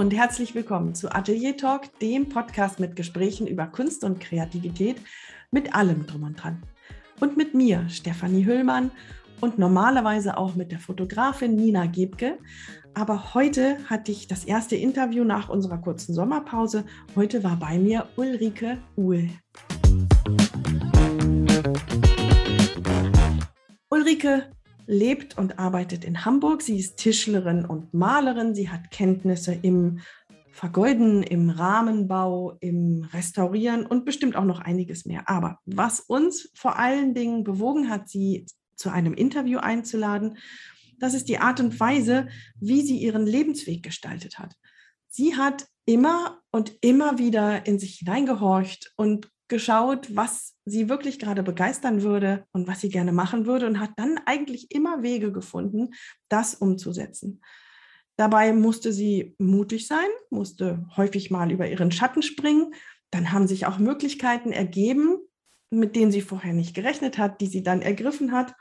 und herzlich willkommen zu Atelier Talk, dem Podcast mit Gesprächen über Kunst und Kreativität mit allem drum und dran. Und mit mir, Stefanie Hüllmann, und normalerweise auch mit der Fotografin Nina Gebke. Aber heute hatte ich das erste Interview nach unserer kurzen Sommerpause. Heute war bei mir Ulrike Uhl. Ulrike lebt und arbeitet in Hamburg. Sie ist Tischlerin und Malerin. Sie hat Kenntnisse im Vergolden, im Rahmenbau, im Restaurieren und bestimmt auch noch einiges mehr. Aber was uns vor allen Dingen bewogen hat, sie zu einem Interview einzuladen, das ist die Art und Weise, wie sie ihren Lebensweg gestaltet hat. Sie hat immer und immer wieder in sich hineingehorcht und geschaut, was sie wirklich gerade begeistern würde und was sie gerne machen würde und hat dann eigentlich immer Wege gefunden, das umzusetzen. Dabei musste sie mutig sein, musste häufig mal über ihren Schatten springen. Dann haben sich auch Möglichkeiten ergeben, mit denen sie vorher nicht gerechnet hat, die sie dann ergriffen hat.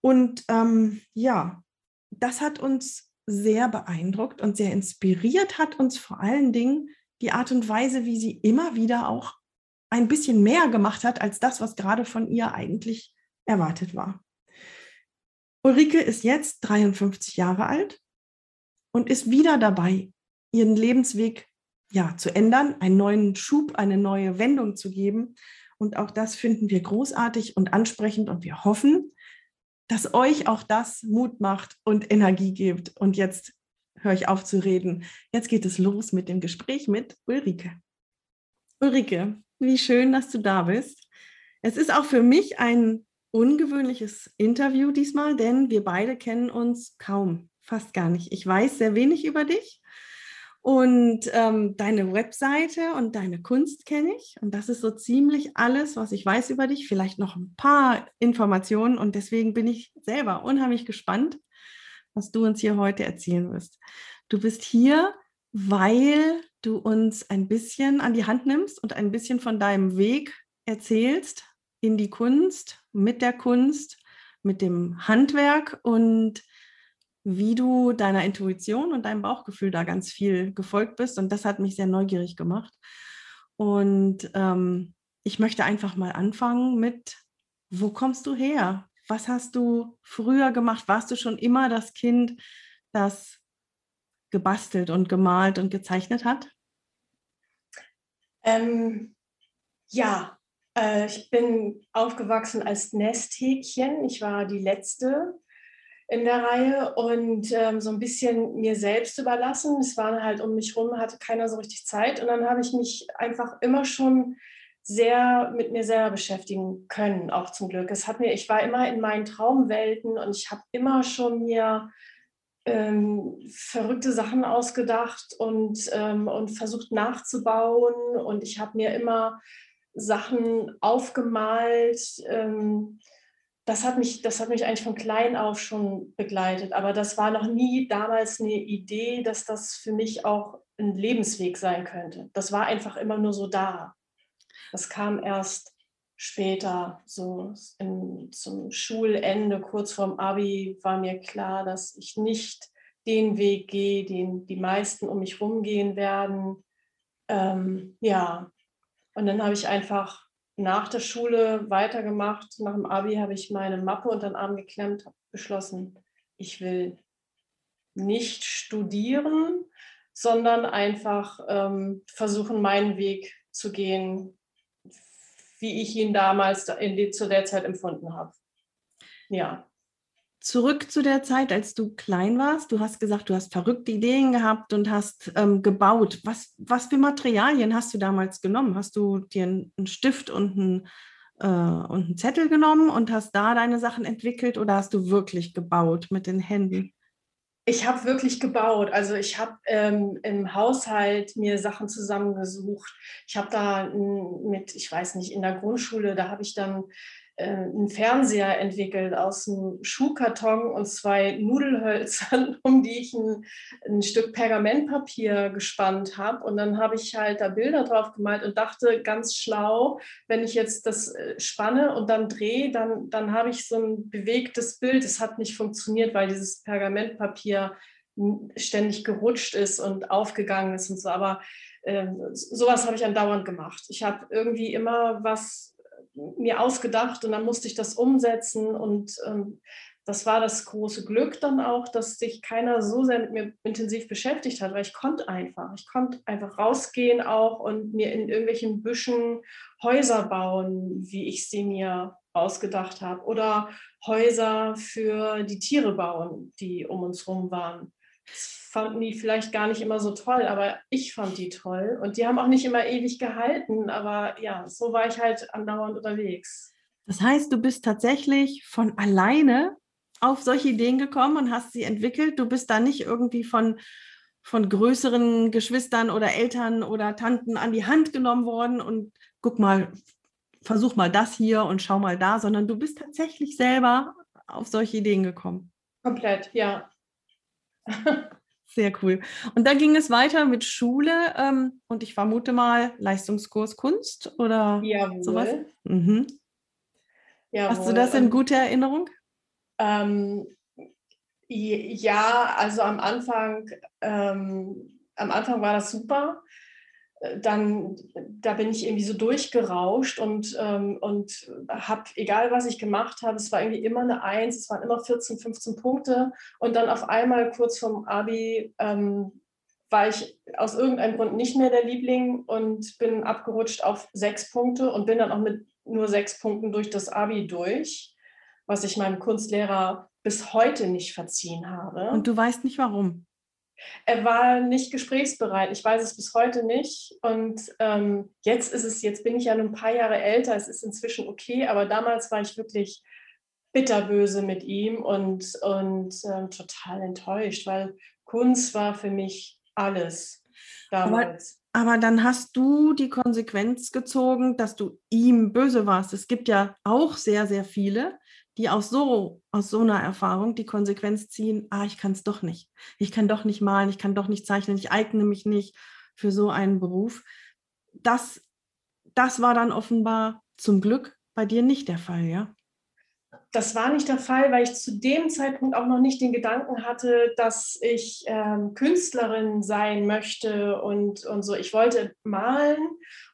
Und ähm, ja, das hat uns sehr beeindruckt und sehr inspiriert hat uns vor allen Dingen die Art und Weise, wie sie immer wieder auch ein bisschen mehr gemacht hat als das, was gerade von ihr eigentlich erwartet war. Ulrike ist jetzt 53 Jahre alt und ist wieder dabei, ihren Lebensweg ja, zu ändern, einen neuen Schub, eine neue Wendung zu geben. Und auch das finden wir großartig und ansprechend und wir hoffen, dass euch auch das Mut macht und Energie gibt. Und jetzt höre ich auf zu reden. Jetzt geht es los mit dem Gespräch mit Ulrike. Ulrike, wie schön, dass du da bist. Es ist auch für mich ein ungewöhnliches Interview diesmal, denn wir beide kennen uns kaum, fast gar nicht. Ich weiß sehr wenig über dich und ähm, deine Webseite und deine Kunst kenne ich. Und das ist so ziemlich alles, was ich weiß über dich. Vielleicht noch ein paar Informationen. Und deswegen bin ich selber unheimlich gespannt, was du uns hier heute erzählen wirst. Du bist hier, weil du uns ein bisschen an die Hand nimmst und ein bisschen von deinem Weg erzählst in die Kunst, mit der Kunst, mit dem Handwerk und wie du deiner Intuition und deinem Bauchgefühl da ganz viel gefolgt bist. Und das hat mich sehr neugierig gemacht. Und ähm, ich möchte einfach mal anfangen mit, wo kommst du her? Was hast du früher gemacht? Warst du schon immer das Kind, das gebastelt und gemalt und gezeichnet hat? Ähm, ja, äh, ich bin aufgewachsen als Nesthäkchen. Ich war die letzte in der Reihe und ähm, so ein bisschen mir selbst überlassen. Es waren halt um mich rum, hatte keiner so richtig Zeit. Und dann habe ich mich einfach immer schon sehr mit mir selber beschäftigen können, auch zum Glück. Es hat mir, ich war immer in meinen Traumwelten und ich habe immer schon mir ähm, verrückte Sachen ausgedacht und, ähm, und versucht nachzubauen. Und ich habe mir immer Sachen aufgemalt. Ähm, das, hat mich, das hat mich eigentlich von klein auf schon begleitet. Aber das war noch nie damals eine Idee, dass das für mich auch ein Lebensweg sein könnte. Das war einfach immer nur so da. Das kam erst später, so im, zum Schulende, kurz vorm Abi, war mir klar, dass ich nicht den Weg gehe, den die meisten um mich rumgehen werden. Ähm, ja, und dann habe ich einfach nach der Schule weitergemacht. Nach dem Abi habe ich meine Mappe unter den Arm geklemmt, habe beschlossen, ich will nicht studieren, sondern einfach ähm, versuchen, meinen Weg zu gehen, wie ich ihn damals die, zu der Zeit empfunden habe. Ja. Zurück zu der Zeit, als du klein warst. Du hast gesagt, du hast verrückte Ideen gehabt und hast ähm, gebaut. Was, was für Materialien hast du damals genommen? Hast du dir einen Stift und einen, äh, und einen Zettel genommen und hast da deine Sachen entwickelt oder hast du wirklich gebaut mit den Händen? Ich habe wirklich gebaut. Also ich habe ähm, im Haushalt mir Sachen zusammengesucht. Ich habe da mit, ich weiß nicht, in der Grundschule, da habe ich dann einen Fernseher entwickelt aus einem Schuhkarton und zwei Nudelhölzern, um die ich ein, ein Stück Pergamentpapier gespannt habe. Und dann habe ich halt da Bilder drauf gemalt und dachte ganz schlau, wenn ich jetzt das äh, spanne und dann drehe, dann, dann habe ich so ein bewegtes Bild. Es hat nicht funktioniert, weil dieses Pergamentpapier ständig gerutscht ist und aufgegangen ist und so. Aber äh, sowas habe ich andauernd gemacht. Ich habe irgendwie immer was mir ausgedacht und dann musste ich das umsetzen und ähm, das war das große Glück dann auch, dass sich keiner so sehr mit mir intensiv beschäftigt hat, weil ich konnte einfach. Ich konnte einfach rausgehen auch und mir in irgendwelchen Büschen Häuser bauen, wie ich sie mir ausgedacht habe. Oder Häuser für die Tiere bauen, die um uns herum waren. Das fanden die vielleicht gar nicht immer so toll, aber ich fand die toll. Und die haben auch nicht immer ewig gehalten, aber ja, so war ich halt andauernd unterwegs. Das heißt, du bist tatsächlich von alleine auf solche Ideen gekommen und hast sie entwickelt. Du bist da nicht irgendwie von, von größeren Geschwistern oder Eltern oder Tanten an die Hand genommen worden und guck mal, versuch mal das hier und schau mal da, sondern du bist tatsächlich selber auf solche Ideen gekommen. Komplett, ja. Sehr cool. Und dann ging es weiter mit Schule ähm, und ich vermute mal Leistungskurs Kunst oder Jawohl. sowas. Mhm. Hast du das in guter Erinnerung? Ähm, ja, also am Anfang, ähm, am Anfang war das super. Dann, da bin ich irgendwie so durchgerauscht und, ähm, und habe, egal was ich gemacht habe, es war irgendwie immer eine Eins, es waren immer 14, 15 Punkte. Und dann auf einmal kurz vorm Abi ähm, war ich aus irgendeinem Grund nicht mehr der Liebling und bin abgerutscht auf sechs Punkte und bin dann auch mit nur sechs Punkten durch das Abi durch was ich meinem Kunstlehrer bis heute nicht verziehen habe. Und du weißt nicht warum? Er war nicht gesprächsbereit. Ich weiß es bis heute nicht. Und ähm, jetzt ist es, jetzt bin ich ja ein paar Jahre älter. Es ist inzwischen okay, aber damals war ich wirklich bitterböse mit ihm und, und ähm, total enttäuscht, weil Kunst war für mich alles damals. Aber, aber dann hast du die Konsequenz gezogen, dass du ihm böse warst. Es gibt ja auch sehr, sehr viele, die aus so, aus so einer Erfahrung die Konsequenz ziehen, ah, ich kann es doch nicht. Ich kann doch nicht malen, ich kann doch nicht zeichnen, ich eigne mich nicht für so einen Beruf. Das, das war dann offenbar zum Glück bei dir nicht der Fall, ja? Das war nicht der Fall, weil ich zu dem Zeitpunkt auch noch nicht den Gedanken hatte, dass ich ähm, Künstlerin sein möchte und, und so. Ich wollte malen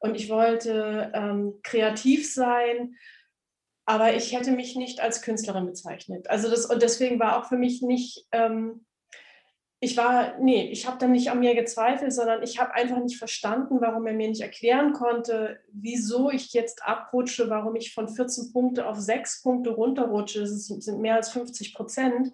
und ich wollte ähm, kreativ sein aber ich hätte mich nicht als Künstlerin bezeichnet. Also das, und deswegen war auch für mich nicht, ähm, ich war, nee, ich habe dann nicht an mir gezweifelt, sondern ich habe einfach nicht verstanden, warum er mir nicht erklären konnte, wieso ich jetzt abrutsche, warum ich von 14 Punkte auf 6 Punkte runterrutsche. Das sind mehr als 50 Prozent.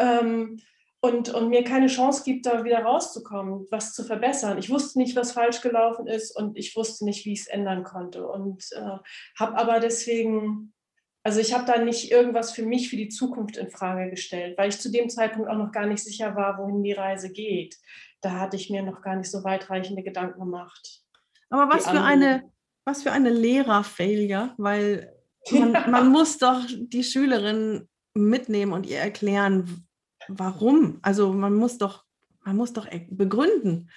Ähm, und, und mir keine Chance gibt, da wieder rauszukommen, was zu verbessern. Ich wusste nicht, was falsch gelaufen ist und ich wusste nicht, wie ich es ändern konnte. Und äh, habe aber deswegen also ich habe da nicht irgendwas für mich, für die Zukunft in Frage gestellt, weil ich zu dem Zeitpunkt auch noch gar nicht sicher war, wohin die Reise geht. Da hatte ich mir noch gar nicht so weitreichende Gedanken gemacht. Aber was für eine, was für eine Lehrer-Failure, weil man, ja. man muss doch die Schülerin mitnehmen und ihr erklären, warum. Also man muss doch, man muss doch begründen.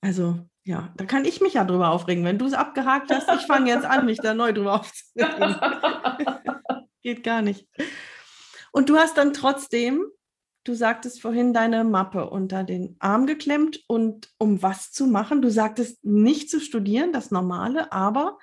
Also ja, da kann ich mich ja drüber aufregen. Wenn du es abgehakt hast, ich fange jetzt an, mich da neu drüber aufzuregen. Geht gar nicht. Und du hast dann trotzdem, du sagtest vorhin, deine Mappe unter den Arm geklemmt und um was zu machen? Du sagtest nicht zu studieren, das Normale, aber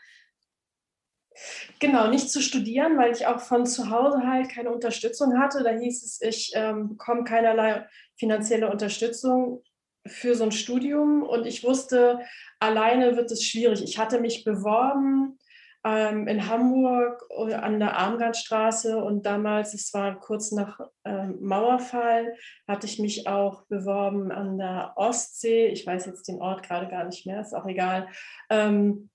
Genau, nicht zu studieren, weil ich auch von zu Hause halt keine Unterstützung hatte. Da hieß es, ich ähm, bekomme keinerlei finanzielle Unterstützung für so ein Studium und ich wusste, alleine wird es schwierig. Ich hatte mich beworben ähm, in Hamburg äh, an der Armgardstraße und damals, es war kurz nach ähm, Mauerfall, hatte ich mich auch beworben an der Ostsee. Ich weiß jetzt den Ort gerade gar nicht mehr, ist auch egal. Ähm,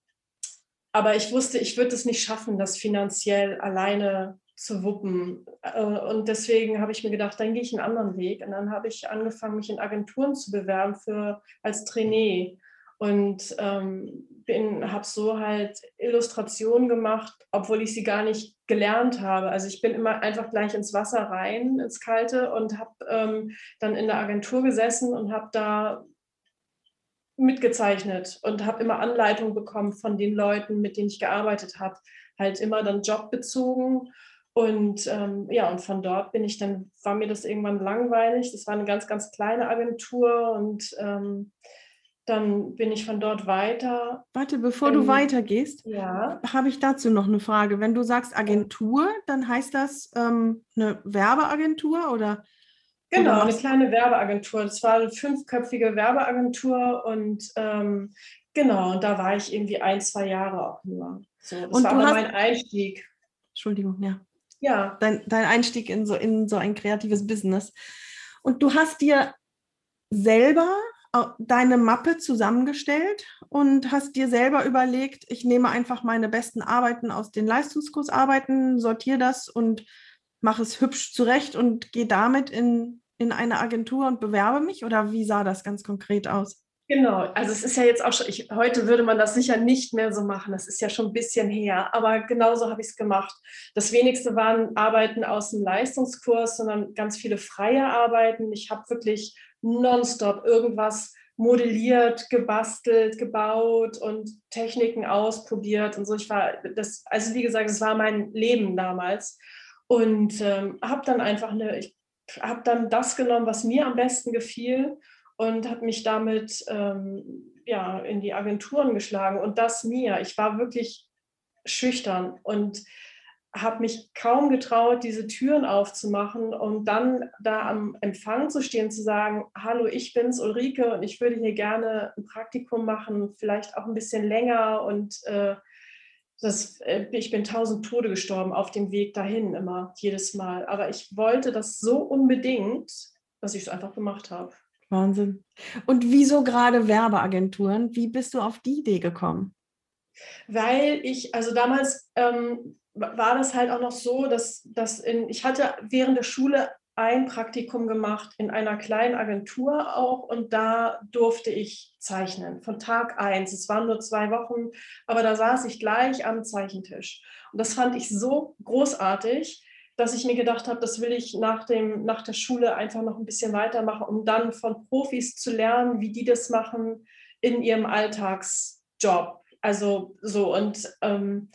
aber ich wusste, ich würde es nicht schaffen, das finanziell alleine zu wuppen. Äh, und deswegen habe ich mir gedacht, dann gehe ich einen anderen Weg. Und dann habe ich angefangen, mich in Agenturen zu bewerben für als Trainee und ähm, habe so halt Illustrationen gemacht, obwohl ich sie gar nicht gelernt habe. Also ich bin immer einfach gleich ins Wasser rein, ins Kalte und habe ähm, dann in der Agentur gesessen und habe da mitgezeichnet und habe immer Anleitung bekommen von den Leuten, mit denen ich gearbeitet habe. Halt immer dann jobbezogen Und ähm, ja, und von dort bin ich dann, war mir das irgendwann langweilig. Das war eine ganz, ganz kleine Agentur und ähm, dann bin ich von dort weiter. Warte, bevor ähm, du weitergehst, ja. habe ich dazu noch eine Frage. Wenn du sagst Agentur, dann heißt das ähm, eine Werbeagentur oder? Genau, eine kleine Werbeagentur. Das war eine fünfköpfige Werbeagentur und ähm, genau, und da war ich irgendwie ein, zwei Jahre auch nur. So, das und war aber hast, mein Einstieg. Entschuldigung, ja. Ja. Dein, dein Einstieg in so, in so ein kreatives Business. Und du hast dir selber deine Mappe zusammengestellt und hast dir selber überlegt, ich nehme einfach meine besten Arbeiten aus den Leistungskursarbeiten, sortiere das und mache es hübsch zurecht und gehe damit in, in eine Agentur und bewerbe mich? Oder wie sah das ganz konkret aus? Genau, also es ist ja jetzt auch schon, ich, heute würde man das sicher nicht mehr so machen, das ist ja schon ein bisschen her, aber genauso habe ich es gemacht. Das wenigste waren Arbeiten aus dem Leistungskurs, sondern ganz viele freie Arbeiten. Ich habe wirklich nonstop irgendwas modelliert, gebastelt, gebaut und Techniken ausprobiert und so. Ich war das, also wie gesagt, es war mein Leben damals und ähm, habe dann einfach eine, ich habe dann das genommen, was mir am besten gefiel und habe mich damit ähm, ja in die Agenturen geschlagen und das mir. Ich war wirklich schüchtern und habe mich kaum getraut, diese Türen aufzumachen und dann da am Empfang zu stehen, zu sagen, hallo, ich bin's Ulrike und ich würde hier gerne ein Praktikum machen, vielleicht auch ein bisschen länger und äh, das, äh, ich bin tausend Tode gestorben auf dem Weg dahin immer, jedes Mal. Aber ich wollte das so unbedingt, dass ich es einfach gemacht habe. Wahnsinn. Und wieso gerade Werbeagenturen? Wie bist du auf die Idee gekommen? Weil ich, also damals ähm, war das halt auch noch so, dass, dass in, ich hatte während der Schule ein Praktikum gemacht in einer kleinen Agentur auch und da durfte ich zeichnen von Tag eins. Es waren nur zwei Wochen, aber da saß ich gleich am Zeichentisch. Und das fand ich so großartig, dass ich mir gedacht habe, das will ich nach, dem, nach der Schule einfach noch ein bisschen weitermachen, um dann von Profis zu lernen, wie die das machen in ihrem Alltagsjob. Also so und ähm,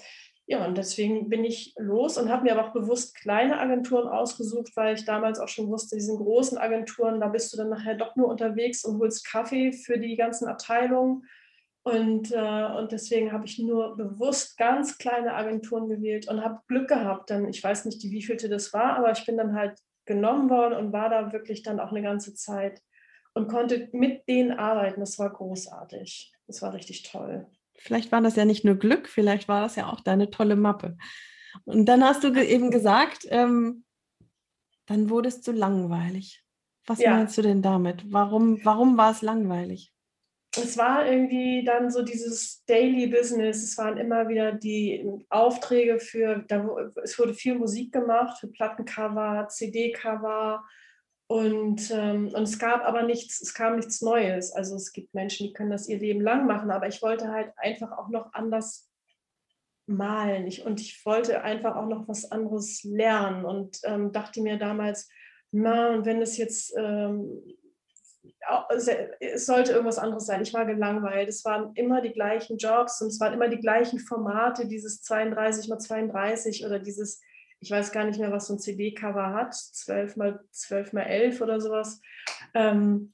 ja, und deswegen bin ich los und habe mir aber auch bewusst kleine Agenturen ausgesucht, weil ich damals auch schon wusste, diesen großen Agenturen, da bist du dann nachher doch nur unterwegs und holst Kaffee für die ganzen Abteilungen. Und, äh, und deswegen habe ich nur bewusst ganz kleine Agenturen gewählt und habe Glück gehabt, denn ich weiß nicht, wie vielte das war, aber ich bin dann halt genommen worden und war da wirklich dann auch eine ganze Zeit und konnte mit denen arbeiten. Das war großartig. Das war richtig toll. Vielleicht war das ja nicht nur Glück, vielleicht war das ja auch deine tolle Mappe. Und dann hast du eben gesagt, ähm, dann wurde es zu langweilig. Was ja. meinst du denn damit? Warum, warum war es langweilig? Es war irgendwie dann so dieses Daily Business. Es waren immer wieder die Aufträge für, da, es wurde viel Musik gemacht, für Plattencover, CD-Cover, und, ähm, und es gab aber nichts, es kam nichts Neues. Also es gibt Menschen, die können das ihr Leben lang machen, aber ich wollte halt einfach auch noch anders malen. Ich, und ich wollte einfach auch noch was anderes lernen und ähm, dachte mir damals, na, und wenn es jetzt, ähm, es sollte irgendwas anderes sein. Ich war gelangweilt. Es waren immer die gleichen Jobs und es waren immer die gleichen Formate, dieses 32 mal 32 oder dieses ich weiß gar nicht mehr, was so ein CD-Cover hat, 12 mal 12 mal 11 oder sowas. Ähm,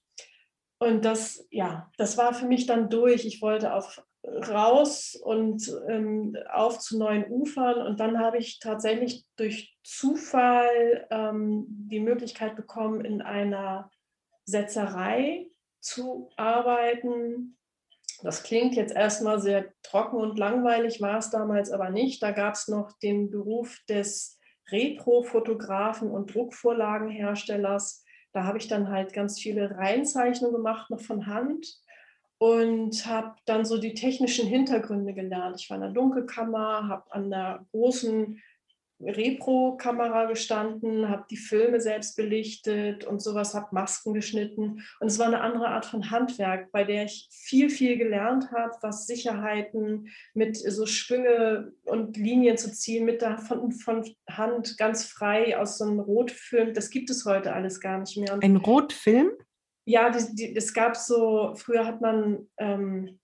und das, ja, das war für mich dann durch. Ich wollte auf raus und ähm, auf zu neuen Ufern. Und dann habe ich tatsächlich durch Zufall ähm, die Möglichkeit bekommen, in einer Setzerei zu arbeiten. Das klingt jetzt erstmal sehr trocken und langweilig, war es damals aber nicht. Da gab es noch den Beruf des Retro-Fotografen und Druckvorlagenherstellers. Da habe ich dann halt ganz viele Reinzeichnungen gemacht, noch von Hand und habe dann so die technischen Hintergründe gelernt. Ich war in der Dunkelkammer, habe an der großen Repro-Kamera gestanden, habe die Filme selbst belichtet und sowas, habe Masken geschnitten. Und es war eine andere Art von Handwerk, bei der ich viel, viel gelernt habe, was Sicherheiten mit so Schwünge und Linien zu ziehen, mit der von, von Hand ganz frei aus so einem Rotfilm. Das gibt es heute alles gar nicht mehr. Und Ein Rotfilm? Ja, die, die, es gab so, früher hat man ähm,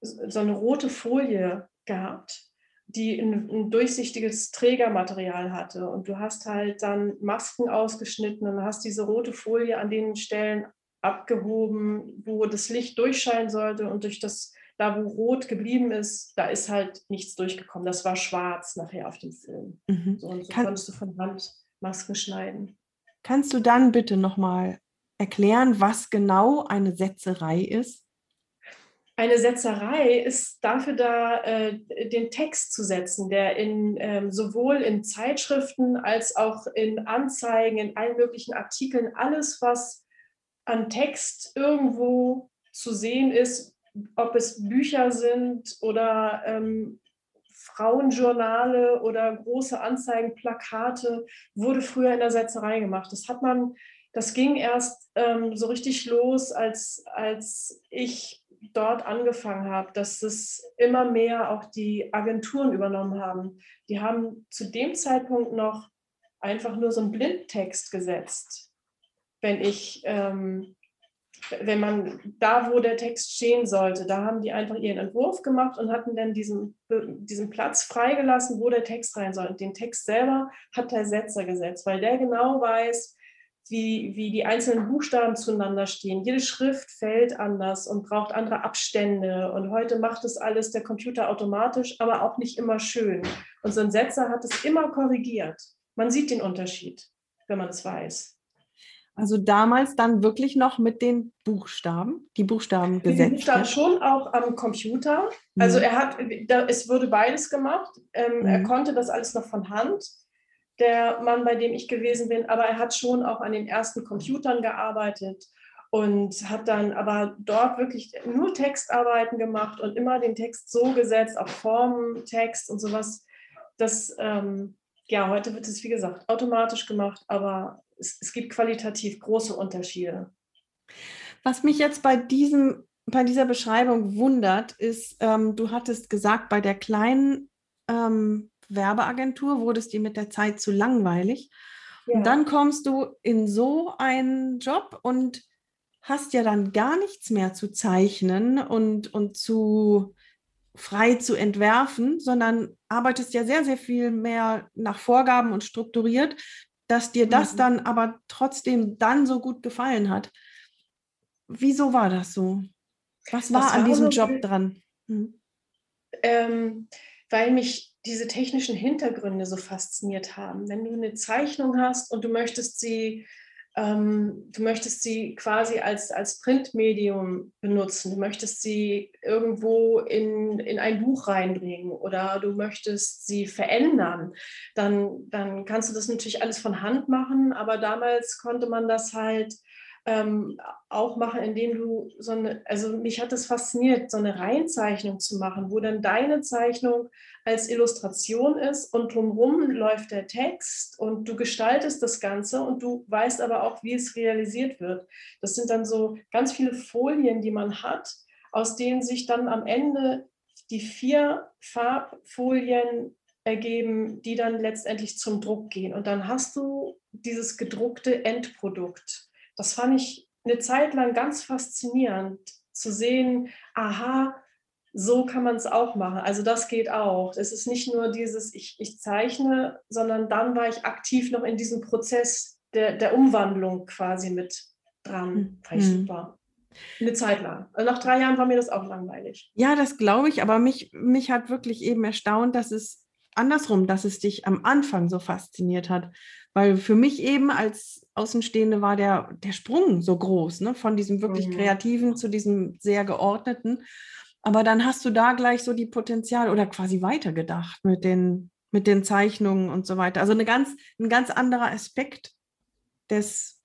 so eine rote Folie gehabt die ein, ein, durchsichtiges Trägermaterial hatte. Und du hast halt dann Masken ausgeschnitten und hast diese rote Folie an den Stellen abgehoben, wo das Licht durchscheinen sollte und durch das, da wo rot geblieben ist, da ist halt nichts durchgekommen. Das war schwarz nachher auf dem Film. Mhm. So, und so Kann, konntest du von Hand Masken schneiden. Kannst du dann bitte nochmal erklären, was genau eine Setzerei ist? Eine Setzerei ist dafür da, äh, den Text zu setzen, der in, ähm, sowohl in Zeitschriften als auch in Anzeigen, in allen möglichen Artikeln, alles, was an Text irgendwo zu sehen ist, ob es Bücher sind oder ähm, Frauenjournale oder große Anzeigen, Plakate, wurde früher in der Setzerei gemacht. Das hat man, das ging erst ähm, so richtig los, als, als ich dort angefangen habe, dass es immer mehr auch die Agenturen übernommen haben. Die haben zu dem Zeitpunkt noch einfach nur so einen Blindtext gesetzt. Wenn ich, ähm, wenn man da, wo der Text stehen sollte, da haben die einfach ihren Entwurf gemacht und hatten dann diesen, diesen Platz freigelassen, wo der Text rein soll. Und den Text selber hat der Setzer gesetzt, weil der genau weiß, wie, wie die einzelnen Buchstaben zueinander stehen. Jede Schrift fällt anders und braucht andere Abstände. Und heute macht es alles der Computer automatisch, aber auch nicht immer schön. Und so ein Setzer hat es immer korrigiert. Man sieht den Unterschied, wenn man es weiß. Also damals dann wirklich noch mit den Buchstaben, die Buchstaben gesetzt. Die Buchstaben schon auch am Computer. Also mhm. er hat, es wurde beides gemacht. Ähm, mhm. Er konnte das alles noch von Hand der Mann, bei dem ich gewesen bin, aber er hat schon auch an den ersten Computern gearbeitet und hat dann aber dort wirklich nur Textarbeiten gemacht und immer den Text so gesetzt, auch Formen, Text und sowas. Das, ähm, ja, heute wird es, wie gesagt, automatisch gemacht, aber es, es gibt qualitativ große Unterschiede. Was mich jetzt bei diesem bei dieser Beschreibung wundert, ist, ähm, du hattest gesagt, bei der kleinen ähm, Werbeagentur, wurde es dir mit der Zeit zu langweilig. Ja. Und dann kommst du in so einen Job und hast ja dann gar nichts mehr zu zeichnen und, und zu frei zu entwerfen, sondern arbeitest ja sehr, sehr viel mehr nach Vorgaben und strukturiert, dass dir das mhm. dann aber trotzdem dann so gut gefallen hat. Wieso war das so? Was war, war an diesem Job dran? Hm. Ähm, weil mich diese technischen Hintergründe so fasziniert haben. Wenn du eine Zeichnung hast und du möchtest sie, ähm, du möchtest sie quasi als, als Printmedium benutzen, du möchtest sie irgendwo in, in ein Buch reinbringen oder du möchtest sie verändern, dann, dann kannst du das natürlich alles von Hand machen, aber damals konnte man das halt ähm, auch machen, indem du so eine, also mich hat es fasziniert, so eine Reihenzeichnung zu machen, wo dann deine Zeichnung als Illustration ist und drumherum läuft der Text und du gestaltest das Ganze und du weißt aber auch, wie es realisiert wird. Das sind dann so ganz viele Folien, die man hat, aus denen sich dann am Ende die vier Farbfolien ergeben, die dann letztendlich zum Druck gehen. Und dann hast du dieses gedruckte Endprodukt das fand ich eine Zeit lang ganz faszinierend zu sehen, aha, so kann man es auch machen. Also das geht auch. Es ist nicht nur dieses, ich, ich zeichne, sondern dann war ich aktiv noch in diesem Prozess der, der Umwandlung quasi mit dran. Fand ich mhm. super. Eine Zeit lang. Also nach drei Jahren war mir das auch langweilig. Ja, das glaube ich, aber mich, mich hat wirklich eben erstaunt, dass es andersrum, dass es dich am Anfang so fasziniert hat. Weil für mich eben als Außenstehende war der, der Sprung so groß, ne? von diesem wirklich mhm. kreativen zu diesem sehr geordneten. Aber dann hast du da gleich so die Potenzial oder quasi weitergedacht mit den, mit den Zeichnungen und so weiter. Also eine ganz, ein ganz anderer Aspekt des,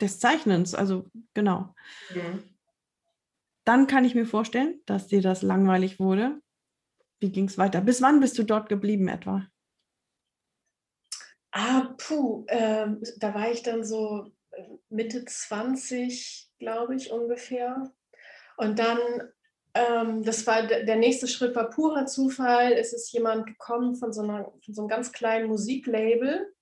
des Zeichnens. Also genau. Mhm. Dann kann ich mir vorstellen, dass dir das langweilig wurde. Wie ging es weiter? Bis wann bist du dort geblieben etwa? Ah, puh, äh, da war ich dann so äh, Mitte 20, glaube ich, ungefähr. Und dann, ähm, das war der nächste Schritt war purer Zufall. Es ist jemand gekommen von so, einer, von so einem ganz kleinen Musiklabel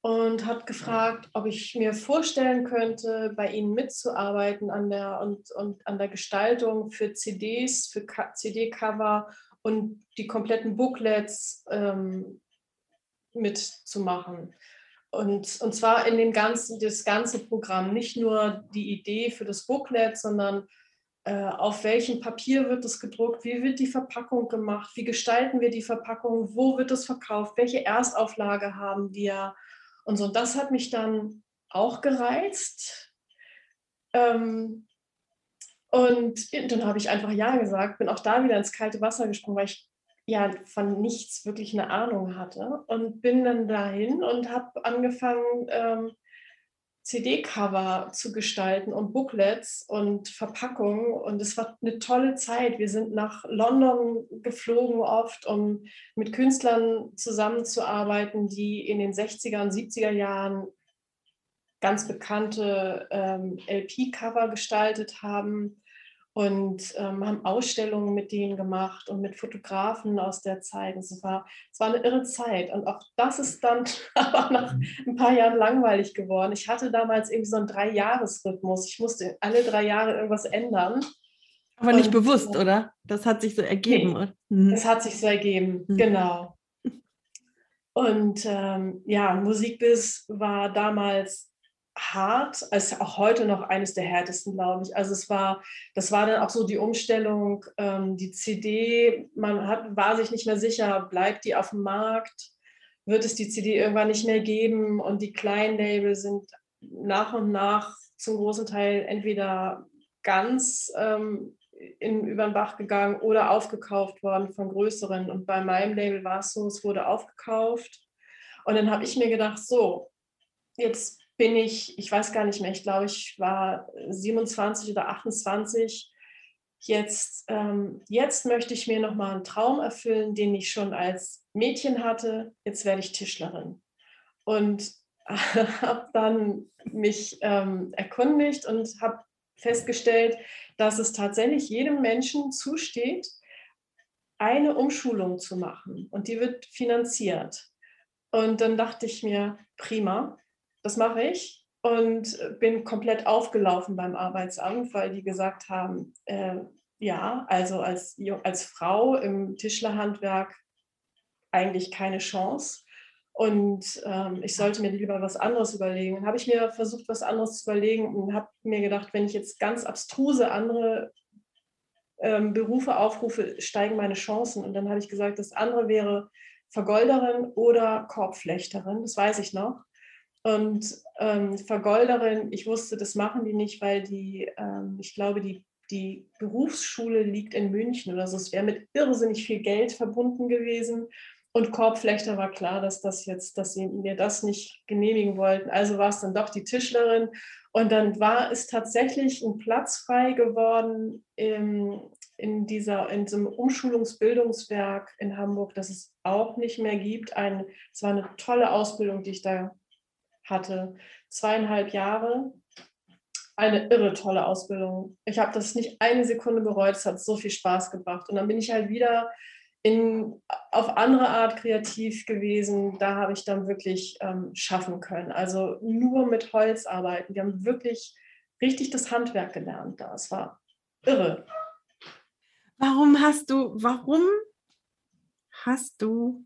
und hat gefragt, ob ich mir vorstellen könnte, bei ihnen mitzuarbeiten an der, und, und an der Gestaltung für CDs, für CD-Cover und die kompletten Booklets ähm, mitzumachen. Und, und zwar in dem ganzen, das ganze Programm, nicht nur die Idee für das Booklet, sondern äh, auf welchem Papier wird es gedruckt, wie wird die Verpackung gemacht, wie gestalten wir die Verpackung, wo wird es verkauft, welche Erstauflage haben wir und so. Das hat mich dann auch gereizt. Ähm, und dann habe ich einfach Ja gesagt, bin auch da wieder ins kalte Wasser gesprungen, weil ich ja von nichts wirklich eine Ahnung hatte und bin dann dahin und habe angefangen, ähm, CD-Cover zu gestalten und Booklets und Verpackungen. Und es war eine tolle Zeit. Wir sind nach London geflogen oft, um mit Künstlern zusammenzuarbeiten, die in den 60er und 70er Jahren ganz bekannte ähm, LP-Cover gestaltet haben und ähm, haben Ausstellungen mit denen gemacht und mit Fotografen aus der Zeit. Es war, es war eine irre Zeit. Und auch das ist dann aber nach mhm. ein paar Jahren langweilig geworden. Ich hatte damals irgendwie so einen Drei-Jahres-Rhythmus. Ich musste alle drei Jahre irgendwas ändern. Aber nicht und, bewusst, oder? Das hat sich so ergeben. Nee, mhm. Das hat sich so ergeben, mhm. genau. Und ähm, ja, Musikbiss war damals hart, ist auch heute noch eines der härtesten, glaube ich. Also es war, das war dann auch so die Umstellung, ähm, die CD, man hat, war sich nicht mehr sicher, bleibt die auf dem Markt, wird es die CD irgendwann nicht mehr geben und die kleinen Label sind nach und nach zum großen Teil entweder ganz ähm, in, über den Bach gegangen oder aufgekauft worden von größeren. Und bei meinem Label war es so, es wurde aufgekauft. Und dann habe ich mir gedacht, so, jetzt bin ich, ich weiß gar nicht mehr, ich glaube, ich war 27 oder 28. Jetzt, ähm, jetzt möchte ich mir nochmal einen Traum erfüllen, den ich schon als Mädchen hatte. Jetzt werde ich Tischlerin. Und habe dann mich ähm, erkundigt und habe festgestellt, dass es tatsächlich jedem Menschen zusteht, eine Umschulung zu machen. Und die wird finanziert. Und dann dachte ich mir, prima, das mache ich und bin komplett aufgelaufen beim Arbeitsamt, weil die gesagt haben, äh, ja, also als, als Frau im Tischlerhandwerk eigentlich keine Chance. Und ähm, ich sollte mir lieber was anderes überlegen. Dann habe ich mir versucht, was anderes zu überlegen und habe mir gedacht, wenn ich jetzt ganz abstruse andere ähm, Berufe aufrufe, steigen meine Chancen. Und dann habe ich gesagt, das andere wäre Vergolderin oder Korbflechterin, das weiß ich noch. Und ähm, Vergolderin, ich wusste, das machen die nicht, weil die, ähm, ich glaube, die, die Berufsschule liegt in München oder so. Es wäre mit irrsinnig viel Geld verbunden gewesen. Und Korbflechter war klar, dass das jetzt, dass sie mir das nicht genehmigen wollten. Also war es dann doch die Tischlerin. Und dann war es tatsächlich ein Platz frei geworden im, in, dieser, in diesem Umschulungsbildungswerk in Hamburg, das es auch nicht mehr gibt. Ein, es war eine tolle Ausbildung, die ich da hatte. Zweieinhalb Jahre. Eine irre tolle Ausbildung. Ich habe das nicht eine Sekunde bereut. Es hat so viel Spaß gebracht. Und dann bin ich halt wieder in, auf andere Art kreativ gewesen. Da habe ich dann wirklich ähm, schaffen können. Also nur mit Holz arbeiten. Wir haben wirklich richtig das Handwerk gelernt da. Es war irre. Warum hast du, warum hast du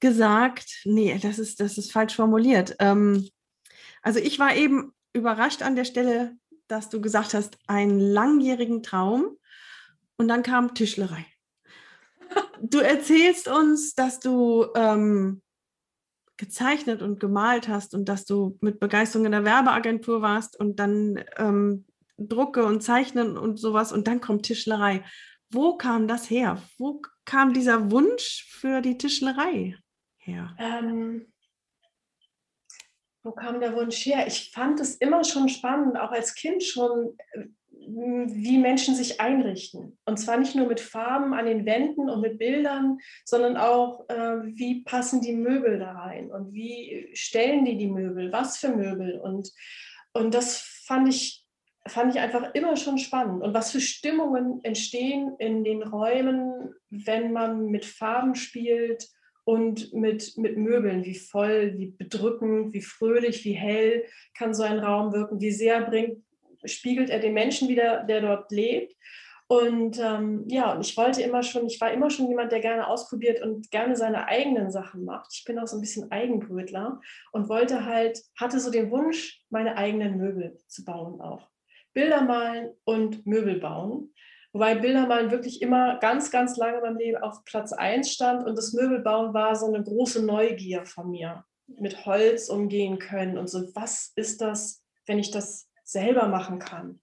gesagt, nee, das ist, das ist falsch formuliert. Ähm, also ich war eben überrascht an der Stelle, dass du gesagt hast, einen langjährigen Traum und dann kam Tischlerei. Du erzählst uns, dass du ähm, gezeichnet und gemalt hast und dass du mit Begeisterung in der Werbeagentur warst und dann ähm, Drucke und Zeichnen und sowas und dann kommt Tischlerei. Wo kam das her? Wo kam dieser Wunsch für die Tischlerei? Her? Ähm, wo kam der Wunsch her? Ich fand es immer schon spannend, auch als Kind schon, äh, wie Menschen sich einrichten. Und zwar nicht nur mit Farben an den Wänden und mit Bildern, sondern auch, äh, wie passen die Möbel da rein und wie stellen die die Möbel, was für Möbel. Und, und das fand ich, fand ich einfach immer schon spannend. Und was für Stimmungen entstehen in den Räumen, wenn man mit Farben spielt und mit, mit Möbeln, wie voll, wie bedrückend, wie fröhlich, wie hell kann so ein Raum wirken, wie sehr bringt, spiegelt er den Menschen wieder, der dort lebt. Und ähm, ja, und ich wollte immer schon, ich war immer schon jemand, der gerne ausprobiert und gerne seine eigenen Sachen macht. Ich bin auch so ein bisschen Eigenbrötler und wollte halt, hatte so den Wunsch, meine eigenen Möbel zu bauen auch. Bilder malen und Möbel bauen. Wobei Bildermalen wirklich immer ganz, ganz lange in meinem Leben auf Platz 1 stand und das Möbelbauen war so eine große Neugier von mir. Mit Holz umgehen können und so, was ist das, wenn ich das selber machen kann?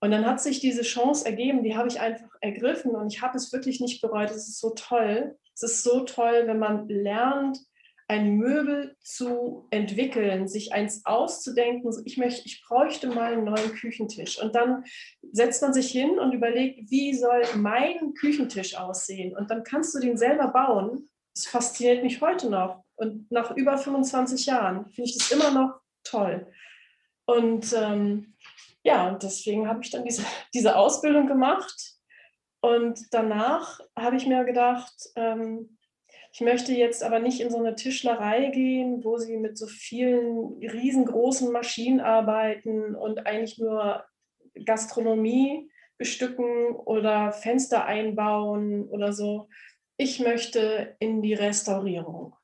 Und dann hat sich diese Chance ergeben, die habe ich einfach ergriffen und ich habe es wirklich nicht bereut. Es ist so toll. Es ist so toll, wenn man lernt, ein Möbel zu entwickeln, sich eins auszudenken. Ich möchte, ich bräuchte mal einen neuen Küchentisch. Und dann setzt man sich hin und überlegt, wie soll mein Küchentisch aussehen? Und dann kannst du den selber bauen. Das fasziniert mich heute noch. Und nach über 25 Jahren finde ich das immer noch toll. Und ähm, ja, und deswegen habe ich dann diese, diese Ausbildung gemacht. Und danach habe ich mir gedacht, ähm, ich möchte jetzt aber nicht in so eine Tischlerei gehen, wo sie mit so vielen riesengroßen Maschinen arbeiten und eigentlich nur Gastronomie bestücken oder Fenster einbauen oder so. Ich möchte in die Restaurierung.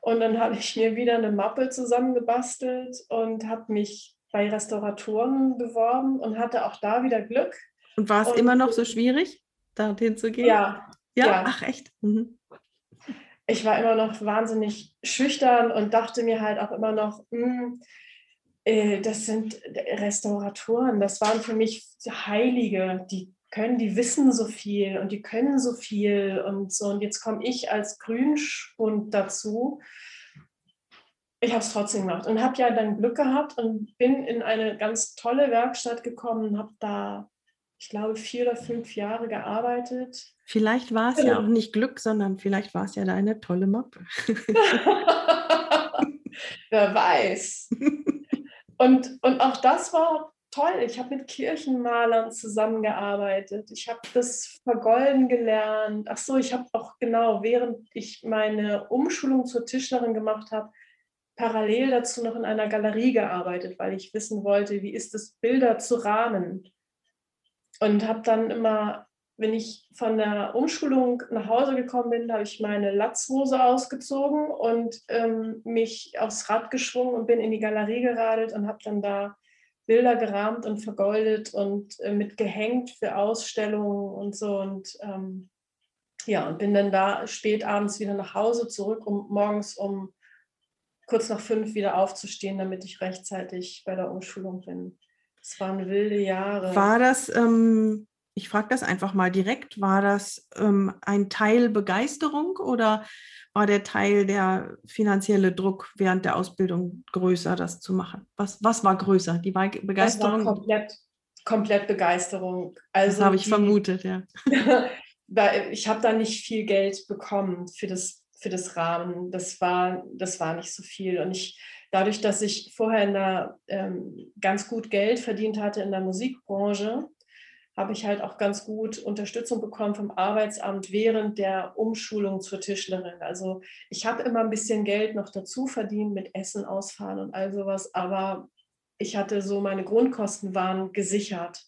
Und dann habe ich mir wieder eine Mappe zusammengebastelt und habe mich bei Restauratoren beworben und hatte auch da wieder Glück. Und war es immer noch so schwierig, dorthin zu gehen? Ja. Ja, ja. ach echt. Mhm. Ich war immer noch wahnsinnig schüchtern und dachte mir halt auch immer noch, hm, äh, das sind Restauratoren, das waren für mich Heilige, die können, die wissen so viel und die können so viel und so. Und jetzt komme ich als Grünspund dazu ich habe es trotzdem gemacht und habe ja dann Glück gehabt und bin in eine ganz tolle Werkstatt gekommen, habe da, ich glaube, vier oder fünf Jahre gearbeitet. Vielleicht war es ja. ja auch nicht Glück, sondern vielleicht war es ja deine tolle Mappe. Wer weiß. Und, und auch das war toll. Ich habe mit Kirchenmalern zusammengearbeitet. Ich habe das Vergolden gelernt. Ach so, ich habe auch genau, während ich meine Umschulung zur Tischlerin gemacht habe, parallel dazu noch in einer Galerie gearbeitet, weil ich wissen wollte, wie ist es, Bilder zu rahmen. Und habe dann immer, wenn ich von der Umschulung nach Hause gekommen bin, habe ich meine Latzhose ausgezogen und ähm, mich aufs Rad geschwungen und bin in die Galerie geradelt und habe dann da Bilder gerahmt und vergoldet und äh, mit gehängt für Ausstellungen und so. Und ähm, ja, und bin dann da spät abends wieder nach Hause zurück, um morgens um kurz nach fünf wieder aufzustehen, damit ich rechtzeitig bei der Umschulung bin. Es waren wilde Jahre. War das, ähm, ich frage das einfach mal direkt, war das ähm, ein Teil Begeisterung oder war der Teil der finanzielle Druck während der Ausbildung größer, das zu machen? Was, was war größer? Die Begeisterung? Das war komplett, komplett Begeisterung. Also das habe ich die, vermutet, ja. ich habe da nicht viel Geld bekommen für das für das Rahmen. Das war, das war nicht so viel. Und ich, dadurch, dass ich vorher in der, ähm, ganz gut Geld verdient hatte in der Musikbranche, habe ich halt auch ganz gut Unterstützung bekommen vom Arbeitsamt während der Umschulung zur Tischlerin. Also ich habe immer ein bisschen Geld noch dazu verdient mit Essen ausfahren und all sowas, aber ich hatte so, meine Grundkosten waren gesichert.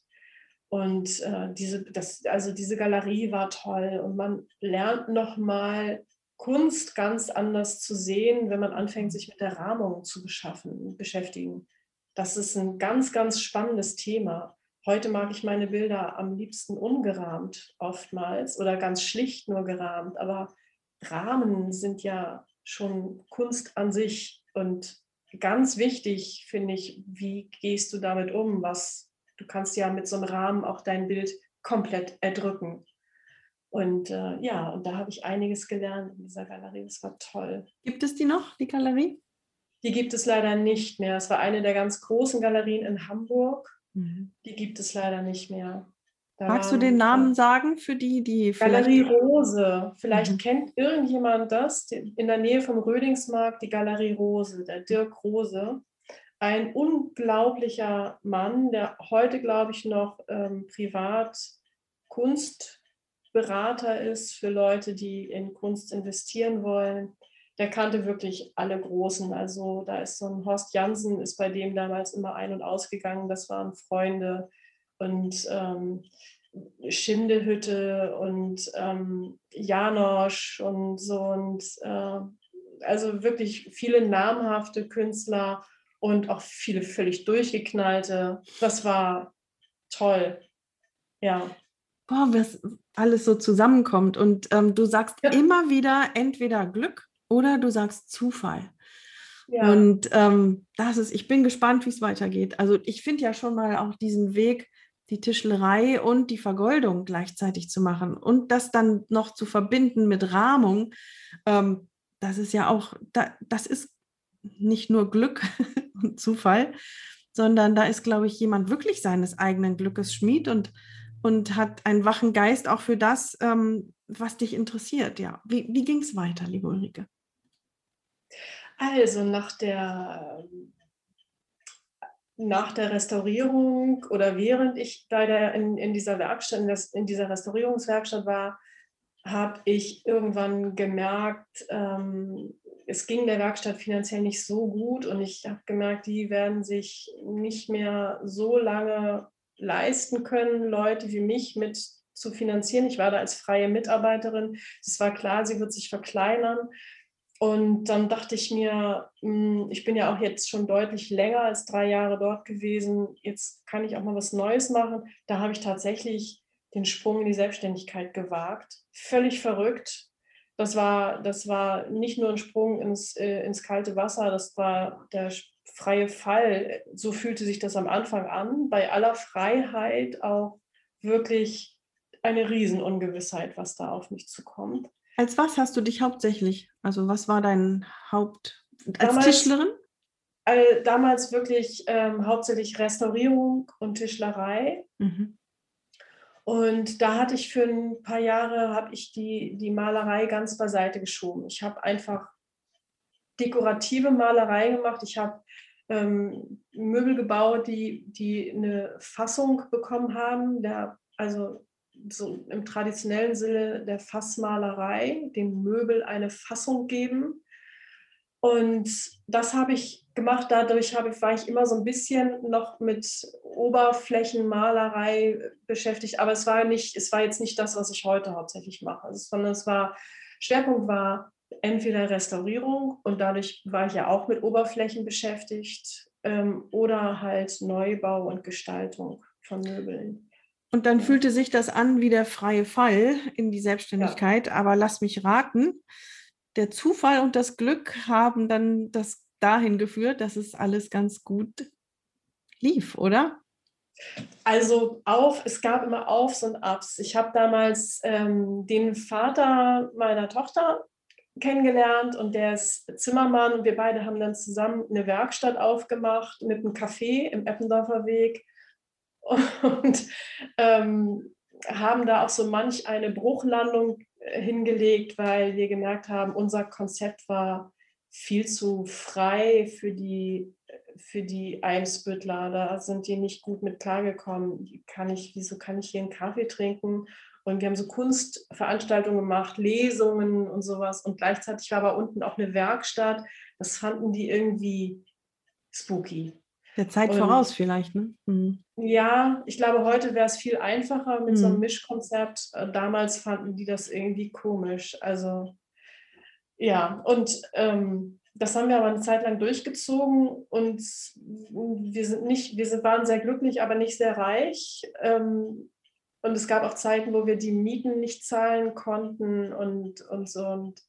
Und äh, diese, das, also diese Galerie war toll und man lernt nochmal Kunst ganz anders zu sehen, wenn man anfängt, sich mit der Rahmung zu beschaffen, beschäftigen. Das ist ein ganz, ganz spannendes Thema. Heute mag ich meine Bilder am liebsten ungerahmt oftmals oder ganz schlicht nur gerahmt, aber Rahmen sind ja schon Kunst an sich und ganz wichtig finde ich, wie gehst du damit um? Was du kannst ja mit so einem Rahmen auch dein Bild komplett erdrücken. Und äh, ja, und da habe ich einiges gelernt in dieser Galerie. Das war toll. Gibt es die noch, die Galerie? Die gibt es leider nicht mehr. Es war eine der ganz großen Galerien in Hamburg. Mhm. Die gibt es leider nicht mehr. Da Magst du den Namen sagen für die, die Galerie Rose. Vielleicht mhm. kennt irgendjemand das. In der Nähe vom Rödingsmarkt, die Galerie Rose, der Dirk Rose. Ein unglaublicher Mann, der heute, glaube ich, noch ähm, privat Kunst Berater ist für Leute, die in Kunst investieren wollen. Der kannte wirklich alle Großen. Also da ist so ein Horst Jansen, ist bei dem damals immer ein- und ausgegangen. Das waren Freunde. Und ähm, Schindehütte und ähm, Janosch und so und äh, also wirklich viele namhafte Künstler und auch viele völlig durchgeknallte. Das war toll. Ja. Boah, was alles so zusammenkommt. Und ähm, du sagst ja. immer wieder entweder Glück oder du sagst Zufall. Ja. Und ähm, das ist, ich bin gespannt, wie es weitergeht. Also ich finde ja schon mal auch diesen Weg, die Tischlerei und die Vergoldung gleichzeitig zu machen und das dann noch zu verbinden mit Rahmung. Ähm, das ist ja auch, da, das ist nicht nur Glück und Zufall, sondern da ist, glaube ich, jemand wirklich seines eigenen Glückes Schmied und, und hat einen wachen Geist auch für das, ähm, was dich interessiert. Ja, wie, wie ging es weiter, liebe Ulrike? Also nach der, nach der Restaurierung oder während ich bei der, in, in dieser Werkstatt, in dieser Restaurierungswerkstatt war, habe ich irgendwann gemerkt, ähm, es ging der Werkstatt finanziell nicht so gut und ich habe gemerkt, die werden sich nicht mehr so lange leisten können, Leute wie mich mit zu finanzieren. Ich war da als freie Mitarbeiterin. Es war klar, sie wird sich verkleinern. Und dann dachte ich mir, hm, ich bin ja auch jetzt schon deutlich länger als drei Jahre dort gewesen. Jetzt kann ich auch mal was Neues machen. Da habe ich tatsächlich den Sprung in die Selbstständigkeit gewagt. Völlig verrückt. Das war, das war nicht nur ein Sprung ins, äh, ins kalte Wasser, das war der freie Fall. So fühlte sich das am Anfang an. Bei aller Freiheit auch wirklich eine Riesenungewissheit, was da auf mich zukommt. Als was hast du dich hauptsächlich? Also was war dein Haupt als damals, Tischlerin? Äh, damals wirklich ähm, hauptsächlich Restaurierung und Tischlerei. Mhm. Und da hatte ich für ein paar Jahre habe ich die, die Malerei ganz beiseite geschoben. Ich habe einfach dekorative Malerei gemacht. Ich habe ähm, Möbel gebaut, die, die eine Fassung bekommen haben, der, also so im traditionellen Sinne der Fassmalerei, dem Möbel eine Fassung geben. Und das habe ich gemacht. Dadurch habe, war ich immer so ein bisschen noch mit Oberflächenmalerei beschäftigt. Aber es war, nicht, es war jetzt nicht das, was ich heute hauptsächlich mache, sondern es war, Schwerpunkt war entweder Restaurierung und dadurch war ich ja auch mit Oberflächen beschäftigt ähm, oder halt Neubau und Gestaltung von Möbeln. Und dann fühlte sich das an wie der freie Fall in die Selbstständigkeit. Ja. Aber lass mich raten, der Zufall und das Glück haben dann das dahin geführt, dass es alles ganz gut lief, oder? Also auf, es gab immer Aufs und Abs. Ich habe damals ähm, den Vater meiner Tochter kennengelernt und der ist Zimmermann und wir beide haben dann zusammen eine Werkstatt aufgemacht mit einem Café im Eppendorfer Weg und ähm, haben da auch so manch eine Bruchlandung äh, hingelegt, weil wir gemerkt haben, unser Konzept war viel zu frei für die, für die Eimsbüttler. Da sind die nicht gut mit klargekommen. Kann ich, wieso kann ich hier einen Kaffee trinken? Und wir haben so Kunstveranstaltungen gemacht, Lesungen und sowas. Und gleichzeitig war aber unten auch eine Werkstatt. Das fanden die irgendwie spooky. Der Zeit und, voraus vielleicht, ne? Mhm. Ja, ich glaube, heute wäre es viel einfacher mit mhm. so einem mhm. Mischkonzept. Äh, damals fanden die das irgendwie komisch. Also ja, und ähm, das haben wir aber eine Zeit lang durchgezogen und wir sind nicht, wir sind, waren sehr glücklich, aber nicht sehr reich. Ähm, und es gab auch Zeiten, wo wir die Mieten nicht zahlen konnten und, und so. Und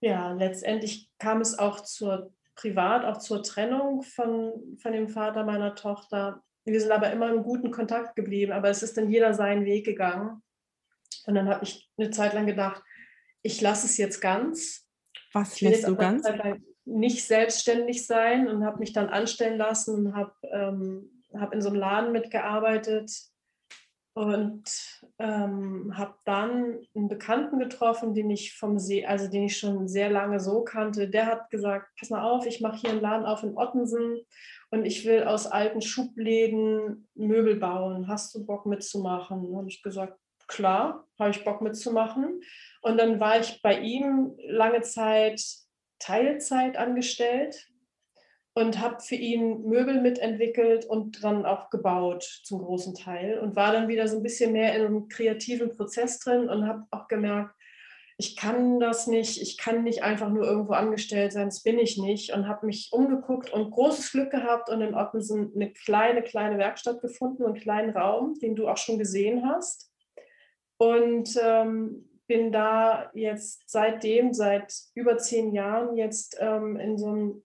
ja, letztendlich kam es auch zur privat auch zur Trennung von, von dem Vater meiner Tochter. Wir sind aber immer im guten Kontakt geblieben, aber es ist dann jeder seinen Weg gegangen. Und dann habe ich eine Zeit lang gedacht, ich lasse es jetzt ganz. Was lässt du ganz? nicht selbstständig sein und habe mich dann anstellen lassen und habe ähm, hab in so einem Laden mitgearbeitet, und ähm, habe dann einen Bekannten getroffen, den ich vom See, also den ich schon sehr lange so kannte. Der hat gesagt: Pass mal auf, ich mache hier einen Laden auf in Ottensen und ich will aus alten Schubläden Möbel bauen. Hast du Bock mitzumachen? Dann habe ich gesagt: Klar, habe ich Bock mitzumachen. Und dann war ich bei ihm lange Zeit Teilzeit angestellt und habe für ihn Möbel mitentwickelt und dann auch gebaut zum großen Teil und war dann wieder so ein bisschen mehr in einem kreativen Prozess drin und habe auch gemerkt, ich kann das nicht, ich kann nicht einfach nur irgendwo angestellt sein, das bin ich nicht und habe mich umgeguckt und großes Glück gehabt und in Ottensen eine kleine, kleine Werkstatt gefunden und einen kleinen Raum, den du auch schon gesehen hast. Und ähm, bin da jetzt seitdem, seit über zehn Jahren, jetzt ähm, in so einem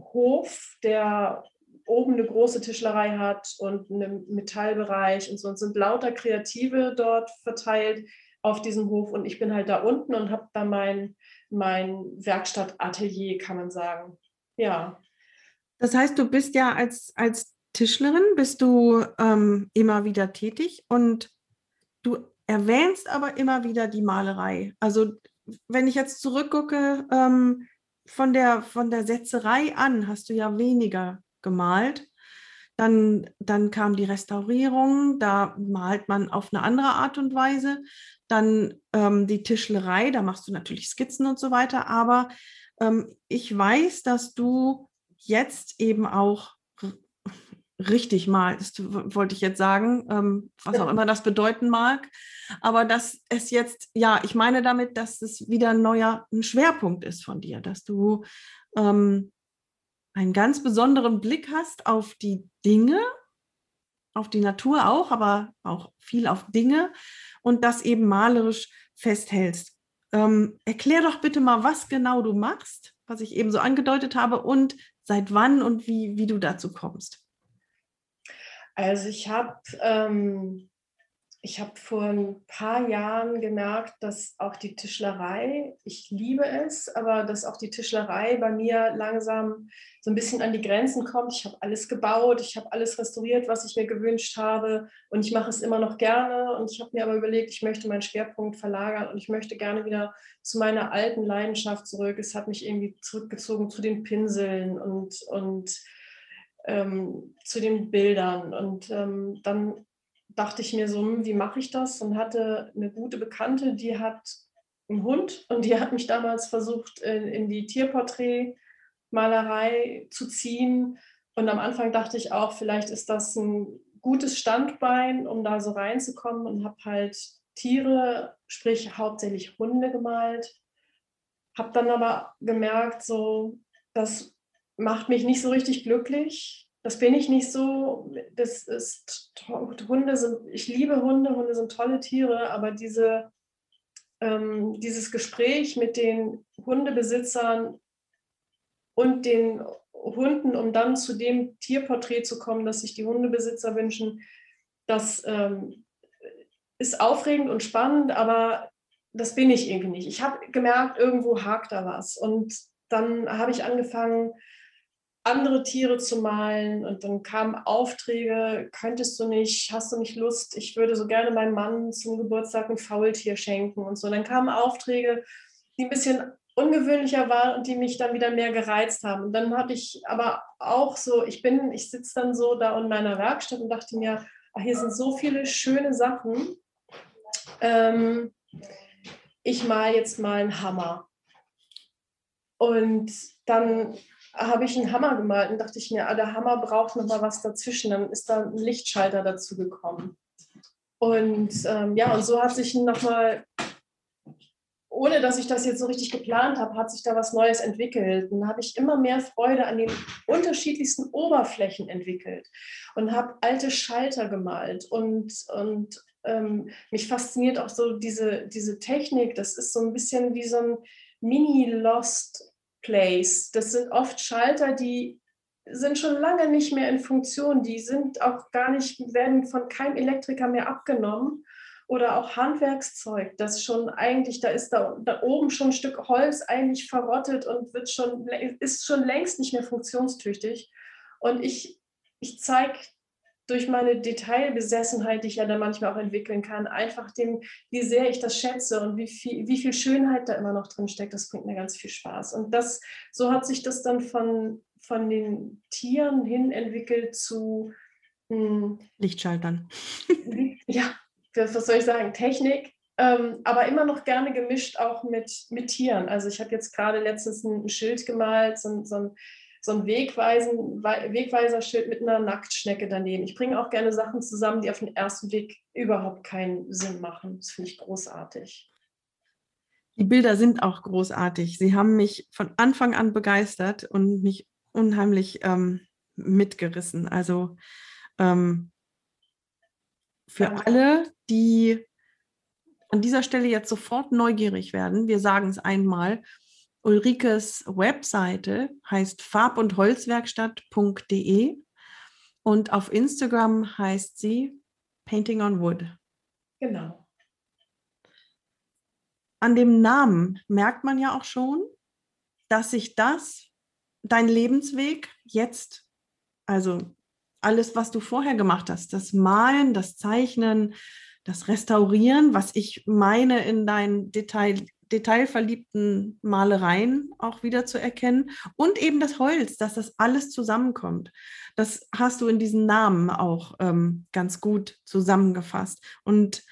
Hof, der oben eine große Tischlerei hat und einen Metallbereich und so und sind lauter Kreative dort verteilt auf diesem Hof und ich bin halt da unten und habe da mein, mein Werkstattatelier, kann man sagen. Ja. Das heißt, du bist ja als, als Tischlerin, bist du ähm, immer wieder tätig und du erwähnst aber immer wieder die Malerei. Also wenn ich jetzt zurückgucke, ähm, von der, von der Setzerei an hast du ja weniger gemalt. Dann, dann kam die Restaurierung, da malt man auf eine andere Art und Weise. Dann ähm, die Tischlerei, da machst du natürlich Skizzen und so weiter. Aber ähm, ich weiß, dass du jetzt eben auch richtig malst, wollte ich jetzt sagen, ähm, was auch immer das bedeuten mag. Aber dass es jetzt, ja, ich meine damit, dass es wieder ein neuer ein Schwerpunkt ist von dir, dass du ähm, einen ganz besonderen Blick hast auf die Dinge, auf die Natur auch, aber auch viel auf Dinge und das eben malerisch festhältst. Ähm, erklär doch bitte mal, was genau du machst, was ich eben so angedeutet habe und seit wann und wie, wie du dazu kommst. Also ich habe ähm, habe vor ein paar Jahren gemerkt, dass auch die Tischlerei, ich liebe es, aber dass auch die Tischlerei bei mir langsam so ein bisschen an die Grenzen kommt. Ich habe alles gebaut, ich habe alles restauriert, was ich mir gewünscht habe und ich mache es immer noch gerne. Und ich habe mir aber überlegt, ich möchte meinen Schwerpunkt verlagern und ich möchte gerne wieder zu meiner alten Leidenschaft zurück. Es hat mich irgendwie zurückgezogen zu den Pinseln und, und ähm, zu den Bildern. Und ähm, dann dachte ich mir so, hm, wie mache ich das? Und hatte eine gute Bekannte, die hat einen Hund und die hat mich damals versucht, in, in die Tierporträtmalerei zu ziehen. Und am Anfang dachte ich auch, vielleicht ist das ein gutes Standbein, um da so reinzukommen und habe halt Tiere, sprich hauptsächlich Hunde gemalt. Habe dann aber gemerkt, so, das macht mich nicht so richtig glücklich. Das bin ich nicht so. Das ist Hunde sind, ich liebe Hunde, Hunde sind tolle Tiere, aber diese, ähm, dieses Gespräch mit den Hundebesitzern und den Hunden, um dann zu dem Tierporträt zu kommen, das sich die Hundebesitzer wünschen, das ähm, ist aufregend und spannend, aber das bin ich irgendwie nicht. Ich habe gemerkt, irgendwo hakt da was. Und dann habe ich angefangen, andere Tiere zu malen und dann kamen Aufträge, könntest du nicht, hast du nicht Lust, ich würde so gerne meinem Mann zum Geburtstag ein Faultier schenken und so. Dann kamen Aufträge, die ein bisschen ungewöhnlicher waren und die mich dann wieder mehr gereizt haben. Und dann habe ich aber auch so, ich bin, ich sitze dann so da in meiner Werkstatt und dachte mir, ach, hier sind so viele schöne Sachen. Ähm, ich mal jetzt mal einen Hammer. Und dann habe ich einen Hammer gemalt und dachte ich mir, ah, der Hammer braucht noch mal was dazwischen. Dann ist da ein Lichtschalter dazu gekommen. Und ähm, ja, und so hat sich noch mal, ohne dass ich das jetzt so richtig geplant habe, hat sich da was Neues entwickelt. Und habe ich immer mehr Freude an den unterschiedlichsten Oberflächen entwickelt und habe alte Schalter gemalt und, und ähm, mich fasziniert auch so diese, diese Technik. Das ist so ein bisschen wie so ein Mini-Lost Place. Das sind oft Schalter, die sind schon lange nicht mehr in Funktion. Die sind auch gar nicht, werden von keinem Elektriker mehr abgenommen. Oder auch Handwerkszeug, das schon eigentlich, da ist da, da oben schon ein Stück Holz eigentlich verrottet und wird schon, ist schon längst nicht mehr funktionstüchtig. Und ich, ich zeige durch meine Detailbesessenheit, die ich ja dann manchmal auch entwickeln kann, einfach dem, wie sehr ich das schätze und wie viel, wie viel Schönheit da immer noch drin steckt, das bringt mir ganz viel Spaß. Und das, so hat sich das dann von, von den Tieren hin entwickelt zu mh, hm, Lichtschaltern. ja, was soll ich sagen, Technik, ähm, aber immer noch gerne gemischt auch mit, mit Tieren. Also ich habe jetzt gerade letztens ein Schild gemalt, so, so ein so ein Wegweisen, Wegweiserschild mit einer Nacktschnecke daneben. Ich bringe auch gerne Sachen zusammen, die auf den ersten Blick überhaupt keinen Sinn machen. Das finde ich großartig. Die Bilder sind auch großartig. Sie haben mich von Anfang an begeistert und mich unheimlich ähm, mitgerissen. Also ähm, für alle, die an dieser Stelle jetzt sofort neugierig werden, wir sagen es einmal, Ulrikes Webseite heißt farb- und holzwerkstatt.de und auf Instagram heißt sie Painting on Wood. Genau. An dem Namen merkt man ja auch schon, dass sich das, dein Lebensweg jetzt, also alles, was du vorher gemacht hast, das Malen, das Zeichnen, das Restaurieren, was ich meine in deinen Detail, detailverliebten Malereien auch wieder zu erkennen und eben das Holz, dass das alles zusammenkommt. Das hast du in diesen Namen auch ähm, ganz gut zusammengefasst. Und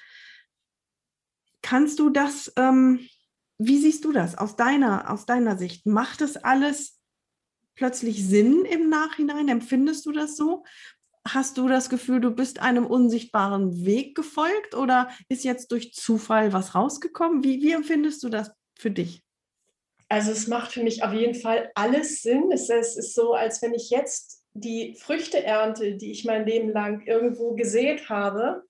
kannst du das, ähm, wie siehst du das aus deiner, aus deiner Sicht? Macht es alles plötzlich Sinn im Nachhinein? Empfindest du das so? Hast du das Gefühl, du bist einem unsichtbaren Weg gefolgt oder ist jetzt durch Zufall was rausgekommen? Wie, wie empfindest du das für dich? Also es macht für mich auf jeden Fall alles Sinn. Es, es ist so, als wenn ich jetzt die Früchte ernte, die ich mein Leben lang irgendwo gesät habe.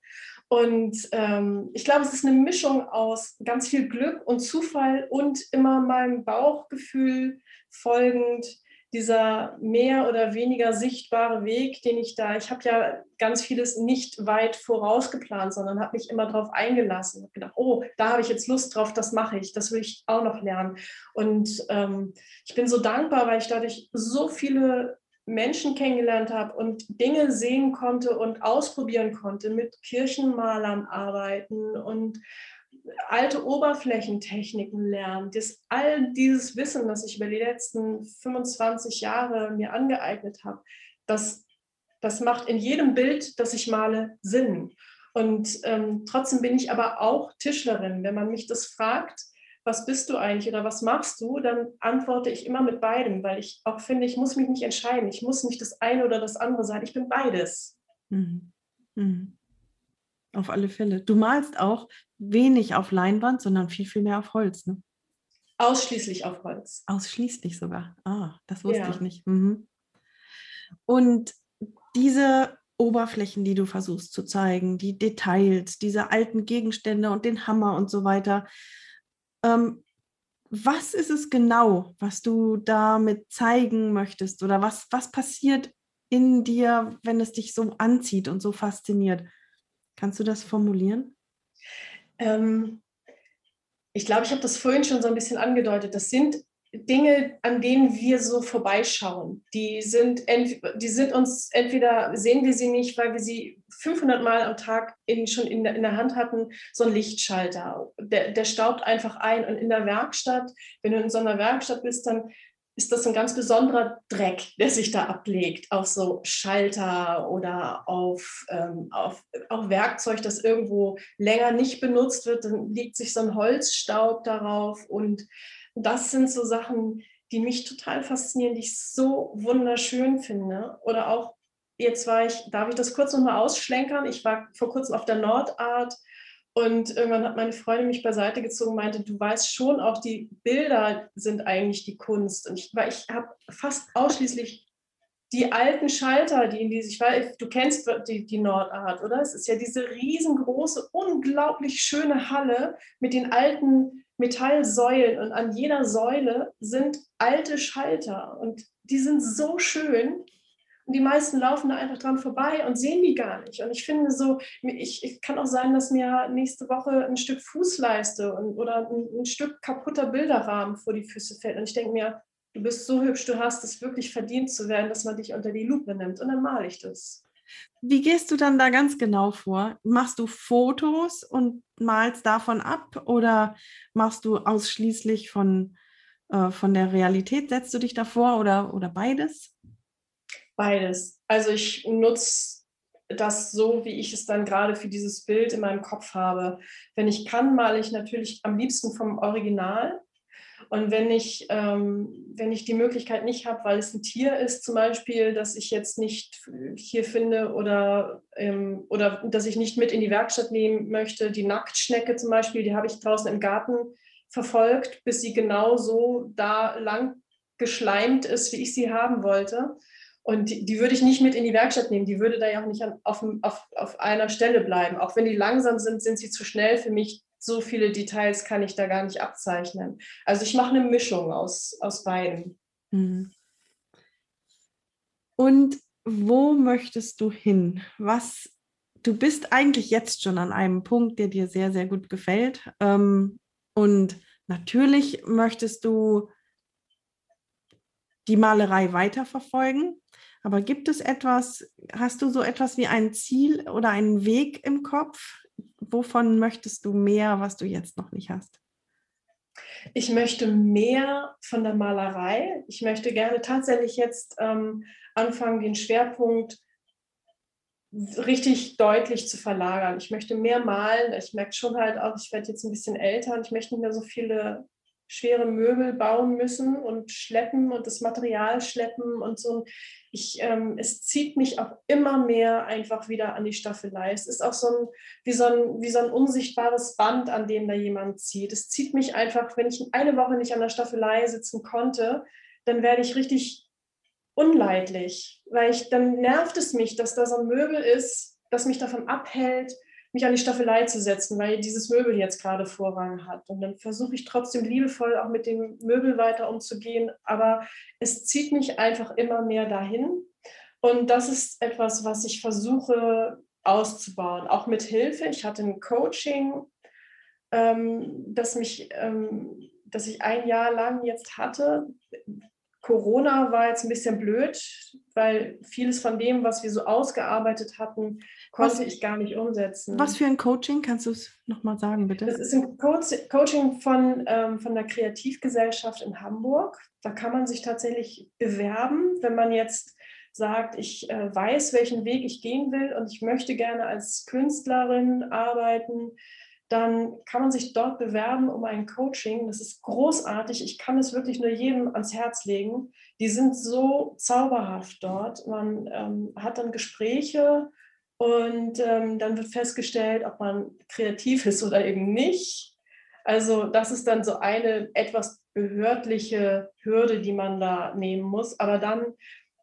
Und ähm, ich glaube, es ist eine Mischung aus ganz viel Glück und Zufall und immer meinem Bauchgefühl folgend dieser mehr oder weniger sichtbare Weg, den ich da, ich habe ja ganz vieles nicht weit vorausgeplant, sondern habe mich immer darauf eingelassen. Habe gedacht, oh, da habe ich jetzt Lust drauf, das mache ich, das will ich auch noch lernen. Und ähm, ich bin so dankbar, weil ich dadurch so viele Menschen kennengelernt habe und Dinge sehen konnte und ausprobieren konnte, mit Kirchenmalern arbeiten und alte Oberflächentechniken lernen, das, all dieses Wissen, das ich über die letzten 25 Jahre mir angeeignet habe, das, das macht in jedem Bild, das ich male, Sinn. Und ähm, trotzdem bin ich aber auch Tischlerin. Wenn man mich das fragt, was bist du eigentlich oder was machst du, dann antworte ich immer mit beidem, weil ich auch finde, ich muss mich nicht entscheiden. Ich muss nicht das eine oder das andere sein. Ich bin beides. Mhm. Mhm. Auf alle Fälle. Du malst auch wenig auf Leinwand, sondern viel, viel mehr auf Holz, ne? Ausschließlich auf Holz. Ausschließlich sogar. Ah, das wusste ja. ich nicht. Mhm. Und diese Oberflächen, die du versuchst zu zeigen, die Details, diese alten Gegenstände und den Hammer und so weiter. Ähm, was ist es genau, was du damit zeigen möchtest? Oder was, was passiert in dir, wenn es dich so anzieht und so fasziniert? Kannst du das formulieren? Ähm, ich glaube, ich habe das vorhin schon so ein bisschen angedeutet. Das sind Dinge, an denen wir so vorbeischauen. Die sind, die sind uns entweder sehen wir sie nicht, weil wir sie 500 Mal am Tag in, schon in der, in der Hand hatten, so ein Lichtschalter. Der, der staubt einfach ein. Und in der Werkstatt, wenn du in so einer Werkstatt bist, dann ist das ein ganz besonderer Dreck, der sich da ablegt auf so Schalter oder auf, ähm, auf, auf Werkzeug, das irgendwo länger nicht benutzt wird. Dann liegt sich so ein Holzstaub darauf. Und das sind so Sachen, die mich total faszinieren, die ich so wunderschön finde. Oder auch, jetzt war ich, darf ich das kurz nochmal ausschlenkern? Ich war vor kurzem auf der Nordart und irgendwann hat meine Freundin mich beiseite gezogen und meinte, du weißt schon, auch die Bilder sind eigentlich die Kunst. Und ich, ich habe fast ausschließlich die alten Schalter, die in die sich, weil du kennst die, die Nordart, oder? Es ist ja diese riesengroße, unglaublich schöne Halle mit den alten Metallsäulen und an jeder Säule sind alte Schalter und die sind so schön. Die meisten laufen da einfach dran vorbei und sehen die gar nicht. Und ich finde so, ich, ich kann auch sein, dass mir nächste Woche ein Stück Fußleiste und, oder ein, ein Stück kaputter Bilderrahmen vor die Füße fällt. Und ich denke mir, du bist so hübsch, du hast es wirklich verdient zu werden, dass man dich unter die Lupe nimmt. Und dann male ich das. Wie gehst du dann da ganz genau vor? Machst du Fotos und malst davon ab oder machst du ausschließlich von, äh, von der Realität? Setzt du dich davor oder, oder beides? Beides. Also ich nutze das so, wie ich es dann gerade für dieses Bild in meinem Kopf habe. Wenn ich kann, male ich natürlich am liebsten vom Original. Und wenn ich, ähm, wenn ich die Möglichkeit nicht habe, weil es ein Tier ist zum Beispiel, das ich jetzt nicht hier finde oder, ähm, oder dass ich nicht mit in die Werkstatt nehmen möchte, die Nacktschnecke zum Beispiel, die habe ich draußen im Garten verfolgt, bis sie genau so da lang geschleimt ist, wie ich sie haben wollte. Und die, die, würde ich nicht mit in die Werkstatt nehmen. Die würde da ja auch nicht an, auf, auf, auf einer Stelle bleiben. Auch wenn die langsam sind, sind sie zu schnell für mich. So viele Details kann ich da gar nicht abzeichnen. Also ich mache eine Mischung aus, aus beiden. Mhm. Und wo möchtest du hin? Was, du bist eigentlich jetzt schon an einem Punkt, der dir sehr, sehr gut gefällt. Ähm, und natürlich möchtest du die Malerei weiterverfolgen. Aber gibt es etwas, hast du so etwas wie ein Ziel oder einen Weg im Kopf? Wovon möchtest du mehr, was du jetzt noch nicht hast? Ich möchte mehr von der Malerei. Ich möchte gerne tatsächlich jetzt ähm, anfangen, den Schwerpunkt richtig deutlich zu verlagern. Ich möchte mehr malen. Ich merke schon halt auch, ich werde jetzt ein bisschen älter und ich möchte nicht mehr so viele schwere Möbel bauen müssen und schleppen und das Material schleppen und so. Ich, ähm, es zieht mich auch immer mehr einfach wieder an die Staffelei. Es ist auch so ein wie, so ein, wie so ein unsichtbares Band, an dem da jemand zieht. Es zieht mich einfach, wenn ich eine Woche nicht an der Staffelei sitzen konnte, dann werde ich richtig unleidlich, weil ich, dann nervt es mich, dass da so ein Möbel ist, das mich davon abhält, mich an die Staffelei zu setzen, weil dieses Möbel jetzt gerade Vorrang hat. Und dann versuche ich trotzdem liebevoll auch mit dem Möbel weiter umzugehen, aber es zieht mich einfach immer mehr dahin. Und das ist etwas, was ich versuche auszubauen, auch mit Hilfe. Ich hatte ein Coaching, ähm, das mich, ähm, das ich ein Jahr lang jetzt hatte. Corona war jetzt ein bisschen blöd, weil vieles von dem, was wir so ausgearbeitet hatten, konnte was, ich gar nicht umsetzen. Was für ein Coaching? Kannst du es nochmal sagen, bitte? Das ist ein Co Coaching von, ähm, von der Kreativgesellschaft in Hamburg. Da kann man sich tatsächlich bewerben, wenn man jetzt sagt, ich äh, weiß, welchen Weg ich gehen will und ich möchte gerne als Künstlerin arbeiten, dann kann man sich dort bewerben um ein Coaching. Das ist großartig. Ich kann es wirklich nur jedem ans Herz legen. Die sind so zauberhaft dort. Man ähm, hat dann Gespräche und ähm, dann wird festgestellt, ob man kreativ ist oder eben nicht. Also das ist dann so eine etwas behördliche Hürde, die man da nehmen muss. Aber dann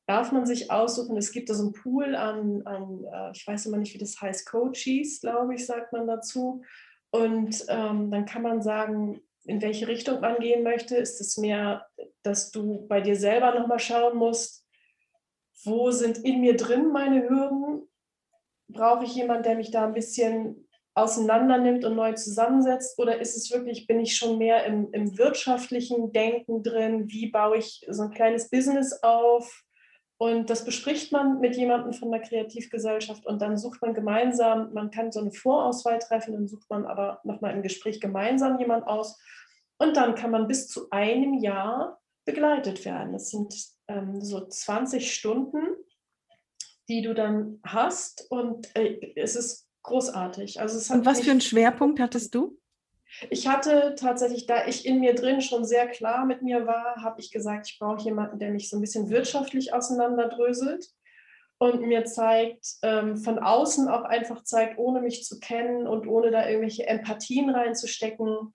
darf man sich aussuchen, es gibt da so einen Pool an, an äh, ich weiß immer nicht, wie das heißt, Coaches, glaube ich, sagt man dazu. Und ähm, dann kann man sagen, in welche Richtung man gehen möchte. Ist es mehr, dass du bei dir selber nochmal schauen musst, wo sind in mir drin meine Hürden brauche ich jemanden, der mich da ein bisschen auseinander nimmt und neu zusammensetzt? Oder ist es wirklich, bin ich schon mehr im, im wirtschaftlichen Denken drin? Wie baue ich so ein kleines Business auf? Und das bespricht man mit jemandem von der Kreativgesellschaft und dann sucht man gemeinsam, man kann so eine Vorauswahl treffen, dann sucht man aber nochmal im Gespräch gemeinsam jemand aus und dann kann man bis zu einem Jahr begleitet werden. Das sind ähm, so 20 Stunden die du dann hast. Und äh, es ist großartig. Also es und was für einen Schwerpunkt hattest du? Ich hatte tatsächlich, da ich in mir drin schon sehr klar mit mir war, habe ich gesagt, ich brauche jemanden, der mich so ein bisschen wirtschaftlich auseinanderdröselt und mir zeigt, ähm, von außen auch einfach zeigt, ohne mich zu kennen und ohne da irgendwelche Empathien reinzustecken,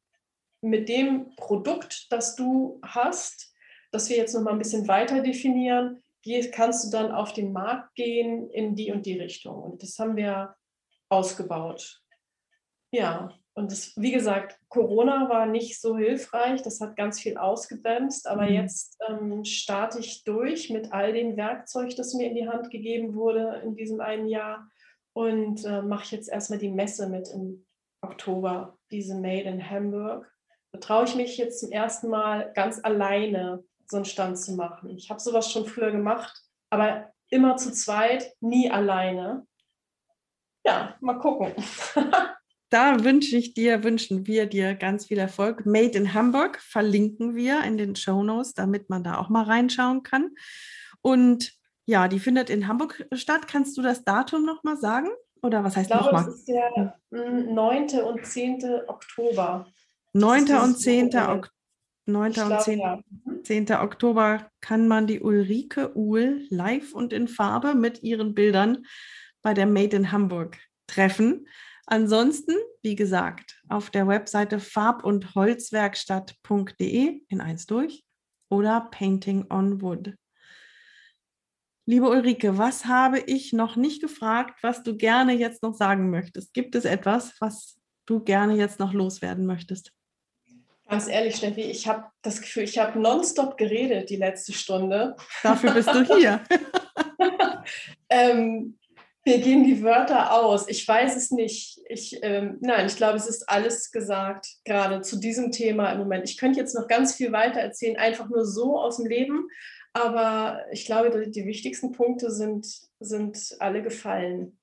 mit dem Produkt, das du hast, das wir jetzt noch mal ein bisschen weiter definieren, kannst du dann auf den Markt gehen in die und die Richtung. Und das haben wir ausgebaut. Ja, und das, wie gesagt, Corona war nicht so hilfreich, das hat ganz viel ausgebremst, aber mhm. jetzt ähm, starte ich durch mit all dem Werkzeug, das mir in die Hand gegeben wurde in diesem einen Jahr und äh, mache jetzt erstmal die Messe mit im Oktober, diese Made in Hamburg. Da traue ich mich jetzt zum ersten Mal ganz alleine so einen Stand zu machen. Ich habe sowas schon früher gemacht, aber immer zu zweit, nie alleine. Ja, mal gucken. da wünsche ich dir, wünschen wir dir ganz viel Erfolg. Made in Hamburg verlinken wir in den Show Notes, damit man da auch mal reinschauen kann. Und ja, die findet in Hamburg statt. Kannst du das Datum nochmal sagen? Oder was heißt nochmal? Das ist der 9. Hm, und 10. Oktober. 9. und 10. Oktober. 9. Ich und glaube, 10. ja. Mhm. 10. Oktober kann man die Ulrike Uhl live und in Farbe mit ihren Bildern bei der Made in Hamburg treffen. Ansonsten, wie gesagt, auf der Webseite farb- und holzwerkstatt.de in eins durch oder Painting on Wood. Liebe Ulrike, was habe ich noch nicht gefragt, was du gerne jetzt noch sagen möchtest? Gibt es etwas, was du gerne jetzt noch loswerden möchtest? Ganz ehrlich, Steffi, ich habe das Gefühl, ich habe nonstop geredet die letzte Stunde. Dafür bist du hier. ähm, mir gehen die Wörter aus. Ich weiß es nicht. Ich, ähm, nein, ich glaube, es ist alles gesagt, gerade zu diesem Thema im Moment. Ich könnte jetzt noch ganz viel weiter erzählen, einfach nur so aus dem Leben. Aber ich glaube, die, wichtigsten Punkte sind, sind alle gefallen.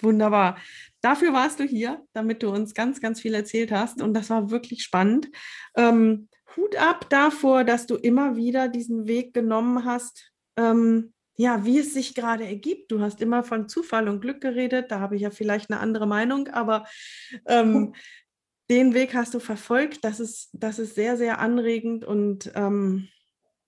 Wunderbar. Dafür warst du hier, damit du uns ganz, ganz viel erzählt hast. Und das war wirklich spannend. Ähm, Hut ab davor, dass du immer wieder diesen Weg genommen hast, ähm, ja, wie es sich gerade ergibt. Du hast immer von Zufall und Glück geredet. Da habe ich ja vielleicht eine andere Meinung, aber ähm, den Weg hast du verfolgt. Das ist, das ist sehr, sehr anregend und ähm,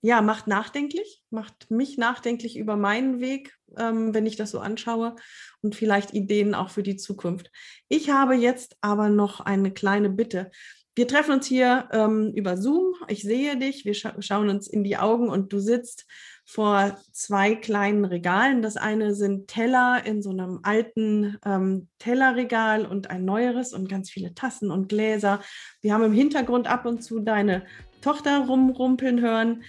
ja, macht nachdenklich, macht mich nachdenklich über meinen Weg, ähm, wenn ich das so anschaue und vielleicht Ideen auch für die Zukunft. Ich habe jetzt aber noch eine kleine Bitte. Wir treffen uns hier ähm, über Zoom. Ich sehe dich, wir scha schauen uns in die Augen und du sitzt vor zwei kleinen Regalen. Das eine sind Teller in so einem alten ähm, Tellerregal und ein neueres und ganz viele Tassen und Gläser. Wir haben im Hintergrund ab und zu deine Tochter rumrumpeln hören.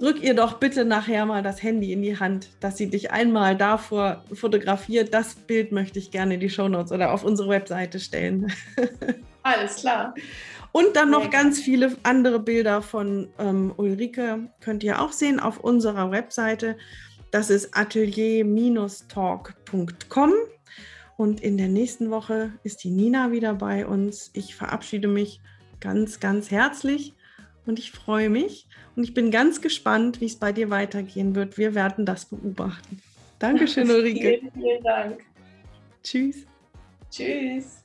Drück ihr doch bitte nachher mal das Handy in die Hand, dass sie dich einmal davor fotografiert. Das Bild möchte ich gerne in die Shownotes oder auf unsere Webseite stellen. Alles klar. Und dann noch ganz viele andere Bilder von ähm, Ulrike könnt ihr auch sehen auf unserer Webseite. Das ist atelier-talk.com. Und in der nächsten Woche ist die Nina wieder bei uns. Ich verabschiede mich ganz, ganz herzlich und ich freue mich und ich bin ganz gespannt, wie es bei dir weitergehen wird. Wir werden das beobachten. Dankeschön, Ulrike. Vielen, vielen Dank. Tschüss. Tschüss.